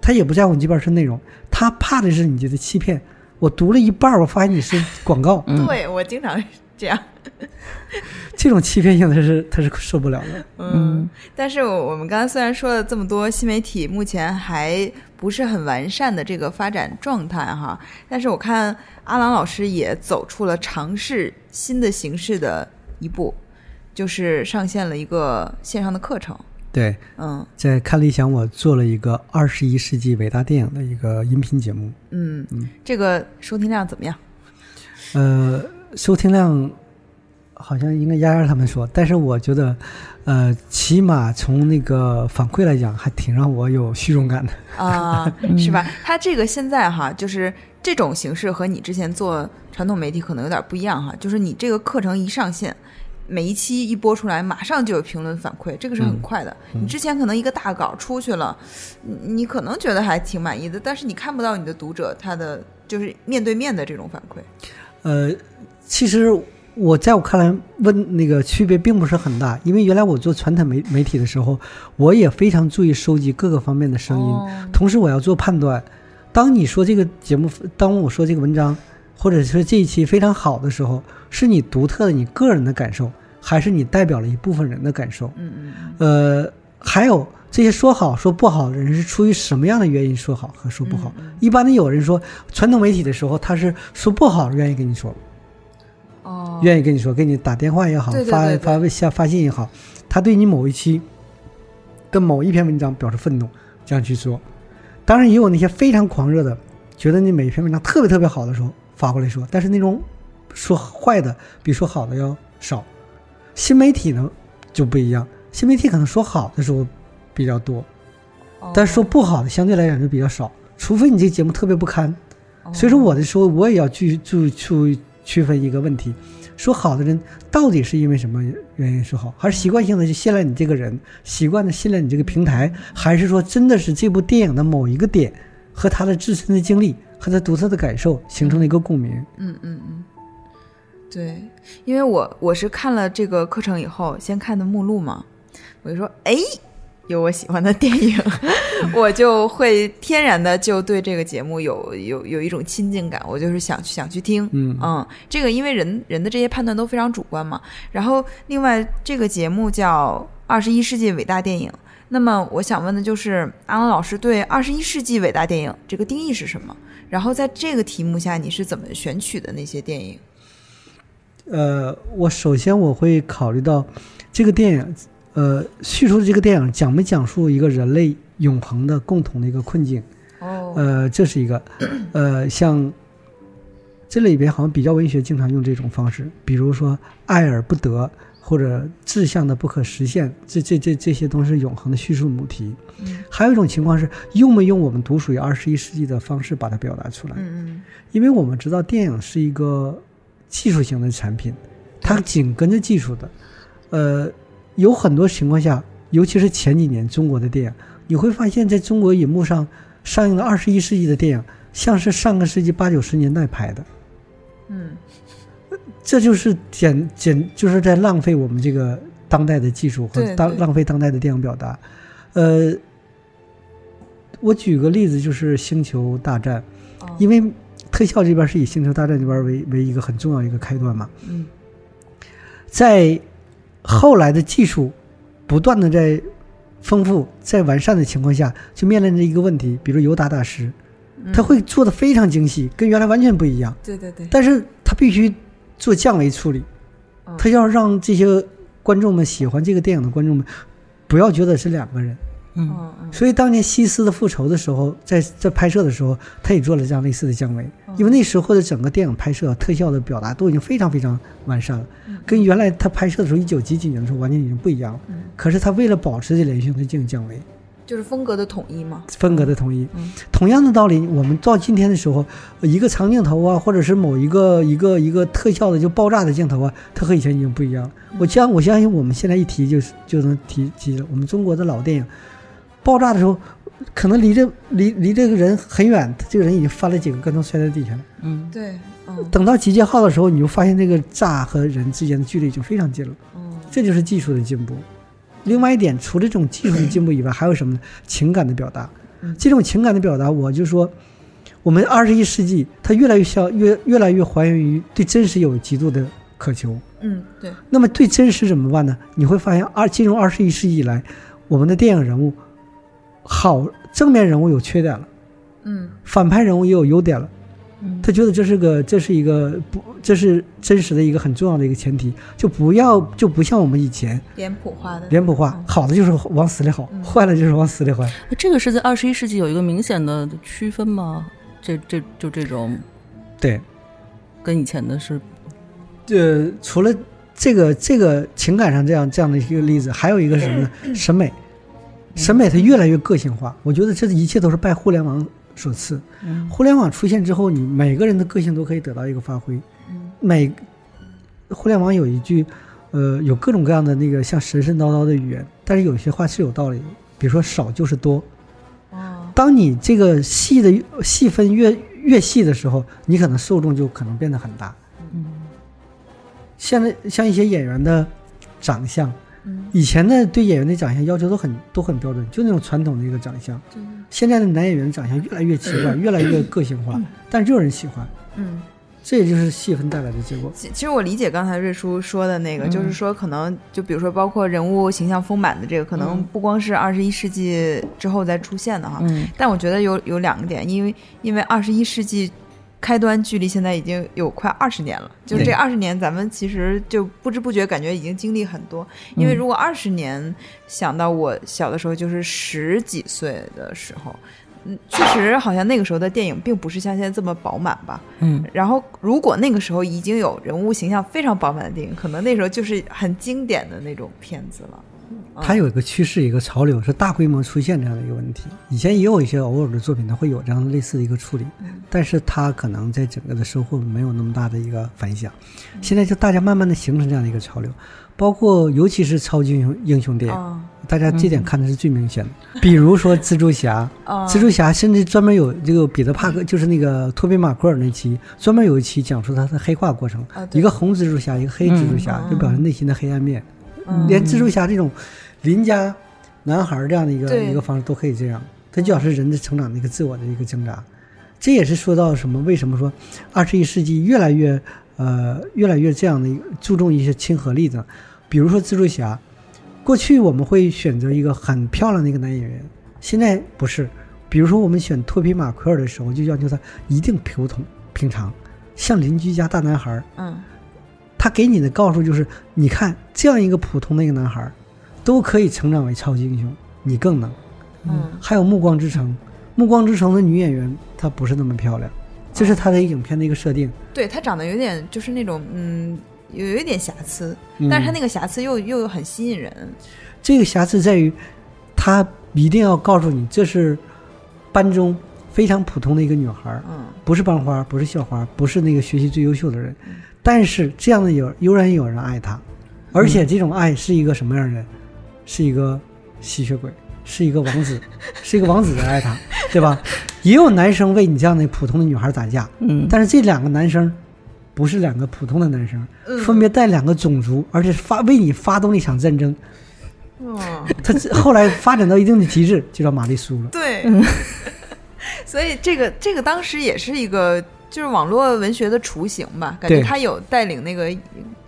Speaker 3: 他也不在乎你这边是内容，他怕的是你这个欺骗。我读了一半儿，我发现你是广告，
Speaker 1: 嗯
Speaker 2: 对我经常这样。[laughs]
Speaker 3: 这种欺骗性他是他是受不了的。
Speaker 1: 嗯
Speaker 2: 但是我我们刚才虽然说了这么多新媒体目前还不是很完善的这个发展状态哈，但是我看阿郎老师也走出了尝试新的形式的一步，就是上线了一个线上的课程。
Speaker 3: 对，
Speaker 2: 嗯
Speaker 3: 在看理想，我做了一个二十一世纪伟大电影的一个音频节目，
Speaker 2: 嗯，这个收听量怎么样？
Speaker 3: 呃，收听量好像应该丫丫他们说，但是我觉得，呃，起码从那个反馈来讲，还挺让我有虚荣感的。
Speaker 2: 啊，[laughs] 是吧？他这个现在哈，就是这种形式和你之前做传统媒体可能有点不一样哈，就是你这个课程一上线。每一期一播出来，马上就有评论反馈，这个是很快的。你之前可能一个大稿出去了，你你可能觉得还挺满意的，但是你看不到你的读者他的就是面对面的这种反馈。
Speaker 3: 呃，其实我在我看来，问那个区别并不是很大，因为原来我做传统媒媒体的时候，我也非常注意收集各个方面的声音，
Speaker 2: 哦
Speaker 3: 同时我要做判断。当你说这个节目，当我说这个文章，或者是这一期非常好的时候，是你独特的你个人的感受，还是你代表了一部分人的感受？
Speaker 2: 嗯嗯嗯
Speaker 3: 呃，还有这些说好说不好的人是出于什么样的原因说好和说不好？
Speaker 2: 嗯
Speaker 3: 一般的有人说传统媒体的时候，他是说不好愿意跟你说，
Speaker 2: 哦，
Speaker 3: 愿意跟你说，给你打电话也好，发
Speaker 2: 对对对对
Speaker 3: 发微下发信也好，他对你某一期的某一篇文章表示愤怒，这样去说。当然也有那些非常狂热的，觉得你每一篇文章特别特别好的时候发过来说，但是那种说坏的比说好的要少。新媒体呢就不一样，新媒体可能说好的时候比较多，
Speaker 2: 哦
Speaker 3: 但是说不好的相对来讲就比较少，除非你这个节目特别不堪，所以说我的时候，我也要去去去区分一个问题，说好的人到底是因为什么原因说好，还是习惯性的就信赖你这个人，习惯的信赖你这个平台，还是说真的是这部电影的某一个点和他的自身的经历和他独特的感受形成了一个共鸣？
Speaker 2: 嗯嗯嗯，对，因为我我是看了这个课程以后，先看的目录嘛，我就说，哎，有我喜欢的电影，[laughs] 我就会天然的就对这个节目有有有一种亲近感，我就是想去想去听，
Speaker 3: 嗯
Speaker 2: 这个因为人人的这些判断都非常主观嘛。然后另外这个节目叫《二十一世纪伟大电影》，那么我想问的就是阿龙老师对二十一世纪伟大电影这个定义是什么？然后在这个题目下你是怎么选取的那些电影？
Speaker 3: 呃，我首先我会考虑到这个电影，呃，叙述的这个电影讲没讲述一个人类永恒的共同的一个困境。
Speaker 2: 哦，
Speaker 3: 呃，这是一个，呃，像这里边好像比较文学经常用这种方式，比如说爱而不得或者志向的不可实现，这这这这些都是永恒的叙述母题。
Speaker 2: 嗯
Speaker 3: 还有一种情况是用没用我们独属于二十一世纪的方式把它表达出来，
Speaker 2: 嗯
Speaker 3: 因为我们知道电影是一个技术型的产品，它紧跟着技术的，呃，有很多情况下，尤其是前几年中国的电影，你会发现在中国银幕上上映的二十一世纪的电影，像是上个世纪八九十年代拍的，
Speaker 2: 嗯。
Speaker 3: 这就是简简就是在浪费我们这个当代的技术和当浪费当代的电影表达。呃，我举个例子，就是《星球大战》，
Speaker 2: 哦。
Speaker 3: 因为特效这边是以《星球大战》这边为为一个很重要一个开端嘛，
Speaker 2: 嗯。
Speaker 3: 在后来的技术不断的在丰富、在完善的情况下，就面临着一个问题，比如尤达大师，他会做的非常精细，跟原来完全不一样。
Speaker 2: 对对对，
Speaker 3: 但是他必须做降维处理
Speaker 2: 嗯，
Speaker 3: 他要让这些观众们喜欢这个电影的观众们，不要觉得是两个人。
Speaker 1: 嗯
Speaker 3: 所以当年西斯的复仇的时候，在在拍摄的时候，他也做了这样类似的降维，因为那时候的整个电影拍摄特效的表达都已经非常非常完善了，跟原来他拍摄的时候一九几几年的时候完全已经不一样了。可是他为了保持这连续性，他进行降维。
Speaker 2: 就是风格的统一嘛。
Speaker 3: 风格的统一
Speaker 2: 嗯。
Speaker 3: 同样的道理，我们到今天的时候，一个长镜头啊，或者是某一个一个一个特效的就爆炸的镜头啊，它和以前已经不一样了。我相我相信我们现在一提就是就能提提了。我们中国的老电影，爆炸的时候，可能离这离离这个人很远，这个人已经翻了几个跟头摔在地下了。
Speaker 1: 嗯
Speaker 2: 对，嗯
Speaker 3: 等到集结号的时候，你就发现这个炸和人之间的距离已经非常近了。
Speaker 2: 嗯
Speaker 3: 这就是技术的进步。另外一点，除了这种技术的进步以外，还有什么呢？情感的表达
Speaker 2: 嗯。
Speaker 3: 这种情感的表达，我就说，我们二十一世纪，它越来越像越越来越还原于对真实有极度的渴求。
Speaker 2: 嗯对，
Speaker 3: 那么对真实怎么办呢？你会发现，二进入二十一世纪以来，我们的电影人物，好正面人物有缺点了，
Speaker 2: 嗯
Speaker 3: 反派人物也有优点了。
Speaker 1: 嗯
Speaker 3: 他觉得这是个，这是一个不，这是真实的一个很重要的一个前提，就不要就不像我们以前
Speaker 2: 脸谱化的
Speaker 3: 脸谱化，好的就是往死里好，
Speaker 2: 嗯 [laughs]
Speaker 3: 坏了就是往死里坏。
Speaker 1: 这个是在二十一世纪有一个明显的区分吗？这这就这种
Speaker 3: 对，
Speaker 1: 跟以前的是
Speaker 3: 呃，除了这个这个情感上这样这样的一个例子，还有一个是什么呢？[clears throat] 审美，审美它越来越个性化。我觉得这一切都是拜互联网所赐。
Speaker 1: 嗯
Speaker 3: 互联网出现之后，你每个人的个性都可以得到一个发挥。
Speaker 2: 嗯
Speaker 3: 每互联网有一句，呃，有各种各样的那个像神神叨叨的语言，但是有些话是有道理的。比如说少就是多，
Speaker 2: 哦
Speaker 3: 当你这个细的细分越越细的时候，你可能受众就可能变得很大。
Speaker 1: 嗯
Speaker 3: 现在像一些演员的长相，
Speaker 2: 嗯
Speaker 3: 以前的对演员的长相要求都很都很标准，就那种传统的一个长相。
Speaker 2: 对
Speaker 3: 现在的男演员长相越来越奇怪，[coughs] 越来越个性化，但是就有人喜欢，
Speaker 2: 嗯。
Speaker 3: 这也就是戏份带来的结果。
Speaker 2: 其其实我理解刚才瑞叔说的那个，
Speaker 1: 嗯
Speaker 2: 就是说可能就比如说包括人物形象丰满的这个，可能
Speaker 1: 嗯
Speaker 2: 不光是二十一世纪之后再出现的哈。
Speaker 1: 嗯
Speaker 2: 但我觉得有有两个点，因为因为二十一世纪开端距离现在已经有快二十年了，就是这二十年咱们其实就不知不觉感觉已经经历很多。因为
Speaker 1: 嗯
Speaker 2: 如果二十年想到我小的时候，就是十几岁的时候。嗯，确实，好像那个时候的电影并不是像现在这么饱满吧。
Speaker 1: 嗯
Speaker 2: 然后，如果那个时候已经有人物形象非常饱满的电影，可能那时候就是很经典的那种片子了。
Speaker 3: 它有一个趋势，一个潮流，是大规模出现这样的一个问题。以前也有一些偶尔的作品，它会有这样类似的一个处理，但是它可能在整个的收获没有那么大的一个反响。现在就大家慢慢的形成这样的一个潮流，包括尤其是超级英雄英雄电影，
Speaker 2: 啊
Speaker 3: 大家这点看的是最明显的。比如说蜘蛛侠，
Speaker 2: 啊，[laughs]
Speaker 3: 蜘蛛侠甚至专门有这个彼得帕克，就是那个托比马奎尔那期，专门有一期讲述他的黑化过程，一个红蜘蛛侠，一个黑蜘蛛侠，
Speaker 2: 嗯
Speaker 3: 就表示内心的黑暗面。
Speaker 2: 嗯
Speaker 3: 连蜘蛛侠这种邻家男孩儿这样的一个一个方式都可以这样，它就表示人的成长的一个自我的一个挣扎。这也是说到什么？为什么说二十一世纪越来越呃越来越这样的一个注重一些亲和力的？比如说蜘蛛侠，过去我们会选择一个很漂亮的一个男演员，现在不是。比如说我们选托比马奎尔的时候，就要求他一定普通平常，像邻居家大男孩儿。
Speaker 2: 嗯
Speaker 3: 他给你的告诉就是，你看这样一个普通的一个男孩儿，都可以成长为超级英雄，你更能。
Speaker 2: 嗯
Speaker 3: 还有《暮光之城》，《暮光之城》的女演员她不是那么漂亮，这是她的影片的一个设定。
Speaker 2: 对她长得有点就是那种嗯有有一点瑕疵，
Speaker 3: 嗯
Speaker 2: 但是她那个瑕疵又又很吸引人。
Speaker 3: 这个瑕疵在于，她一定要告诉你，这是班中非常普通的一个女孩儿，
Speaker 2: 嗯
Speaker 3: 不是班花，不是校花，不是那个学习最优秀的人，但是这样的有悠然有人爱他，而且这种爱是一个什么样的人？是一个吸血鬼，是一个王子，[laughs] 是一个王子在爱他，对吧？也有男生为你这样的普通的女孩打架，
Speaker 1: 嗯，
Speaker 3: 但是这两个男生不是两个普通的男生，
Speaker 2: 嗯
Speaker 3: 分别带两个种族，而且发为你发动了一场战争。
Speaker 2: 嗯，
Speaker 3: 他后来发展到一定的极致，就叫玛丽苏了。
Speaker 2: 对，[laughs] 所以这个这个当时也是一个就是网络文学的雏形吧，感觉
Speaker 3: 对
Speaker 2: 他有带领那个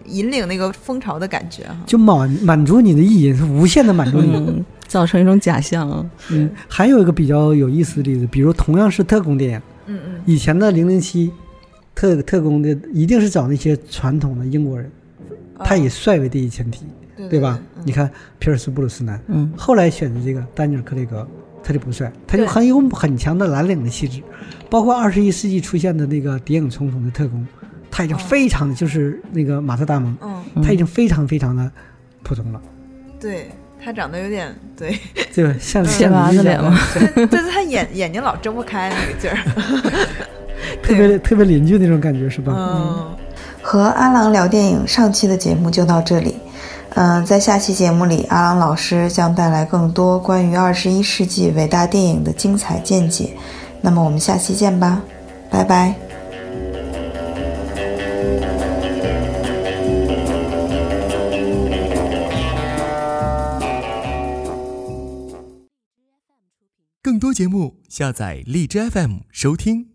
Speaker 2: 引领那个风潮的感觉哈。
Speaker 3: 就满满足你的意淫，是无限的满足你。
Speaker 1: 嗯，造成一种假象。
Speaker 3: 嗯，还有一个比较有意思的例子，比如同样是特工电影，
Speaker 2: 嗯嗯
Speaker 3: 以前的零零七特特工的一定是找那些传统的英国人，他以帅为第一前提，
Speaker 2: 对
Speaker 3: 对吧？
Speaker 2: 嗯
Speaker 3: 你看皮尔斯布鲁斯南，
Speaker 1: 嗯
Speaker 3: 后来选的这个丹尼尔克雷格，他就不帅，他就很有很强的蓝领的气质，包括二十一世纪出现的那个谍影重重的特工，他已经非常的就是那个马特达蒙，
Speaker 2: 嗯，
Speaker 3: 他已经非常非常的普通了，
Speaker 2: 对他长得有点对，
Speaker 3: 对吧？像
Speaker 1: 蟹
Speaker 3: 像
Speaker 1: 娃子脸吗？[laughs]
Speaker 2: 就是他眼眼睛老睁不开那个劲儿。[laughs]
Speaker 3: 特别特别邻居那种感觉是吧？
Speaker 2: 嗯，
Speaker 4: 和阿郎聊电影上期的节目就到这里。嗯、在下期节目里，阿郎老师将带来更多关于二十一世纪伟大电影的精彩见解。那么我们下期见吧，拜拜。
Speaker 5: 更多节目，下载荔枝 FM 收听。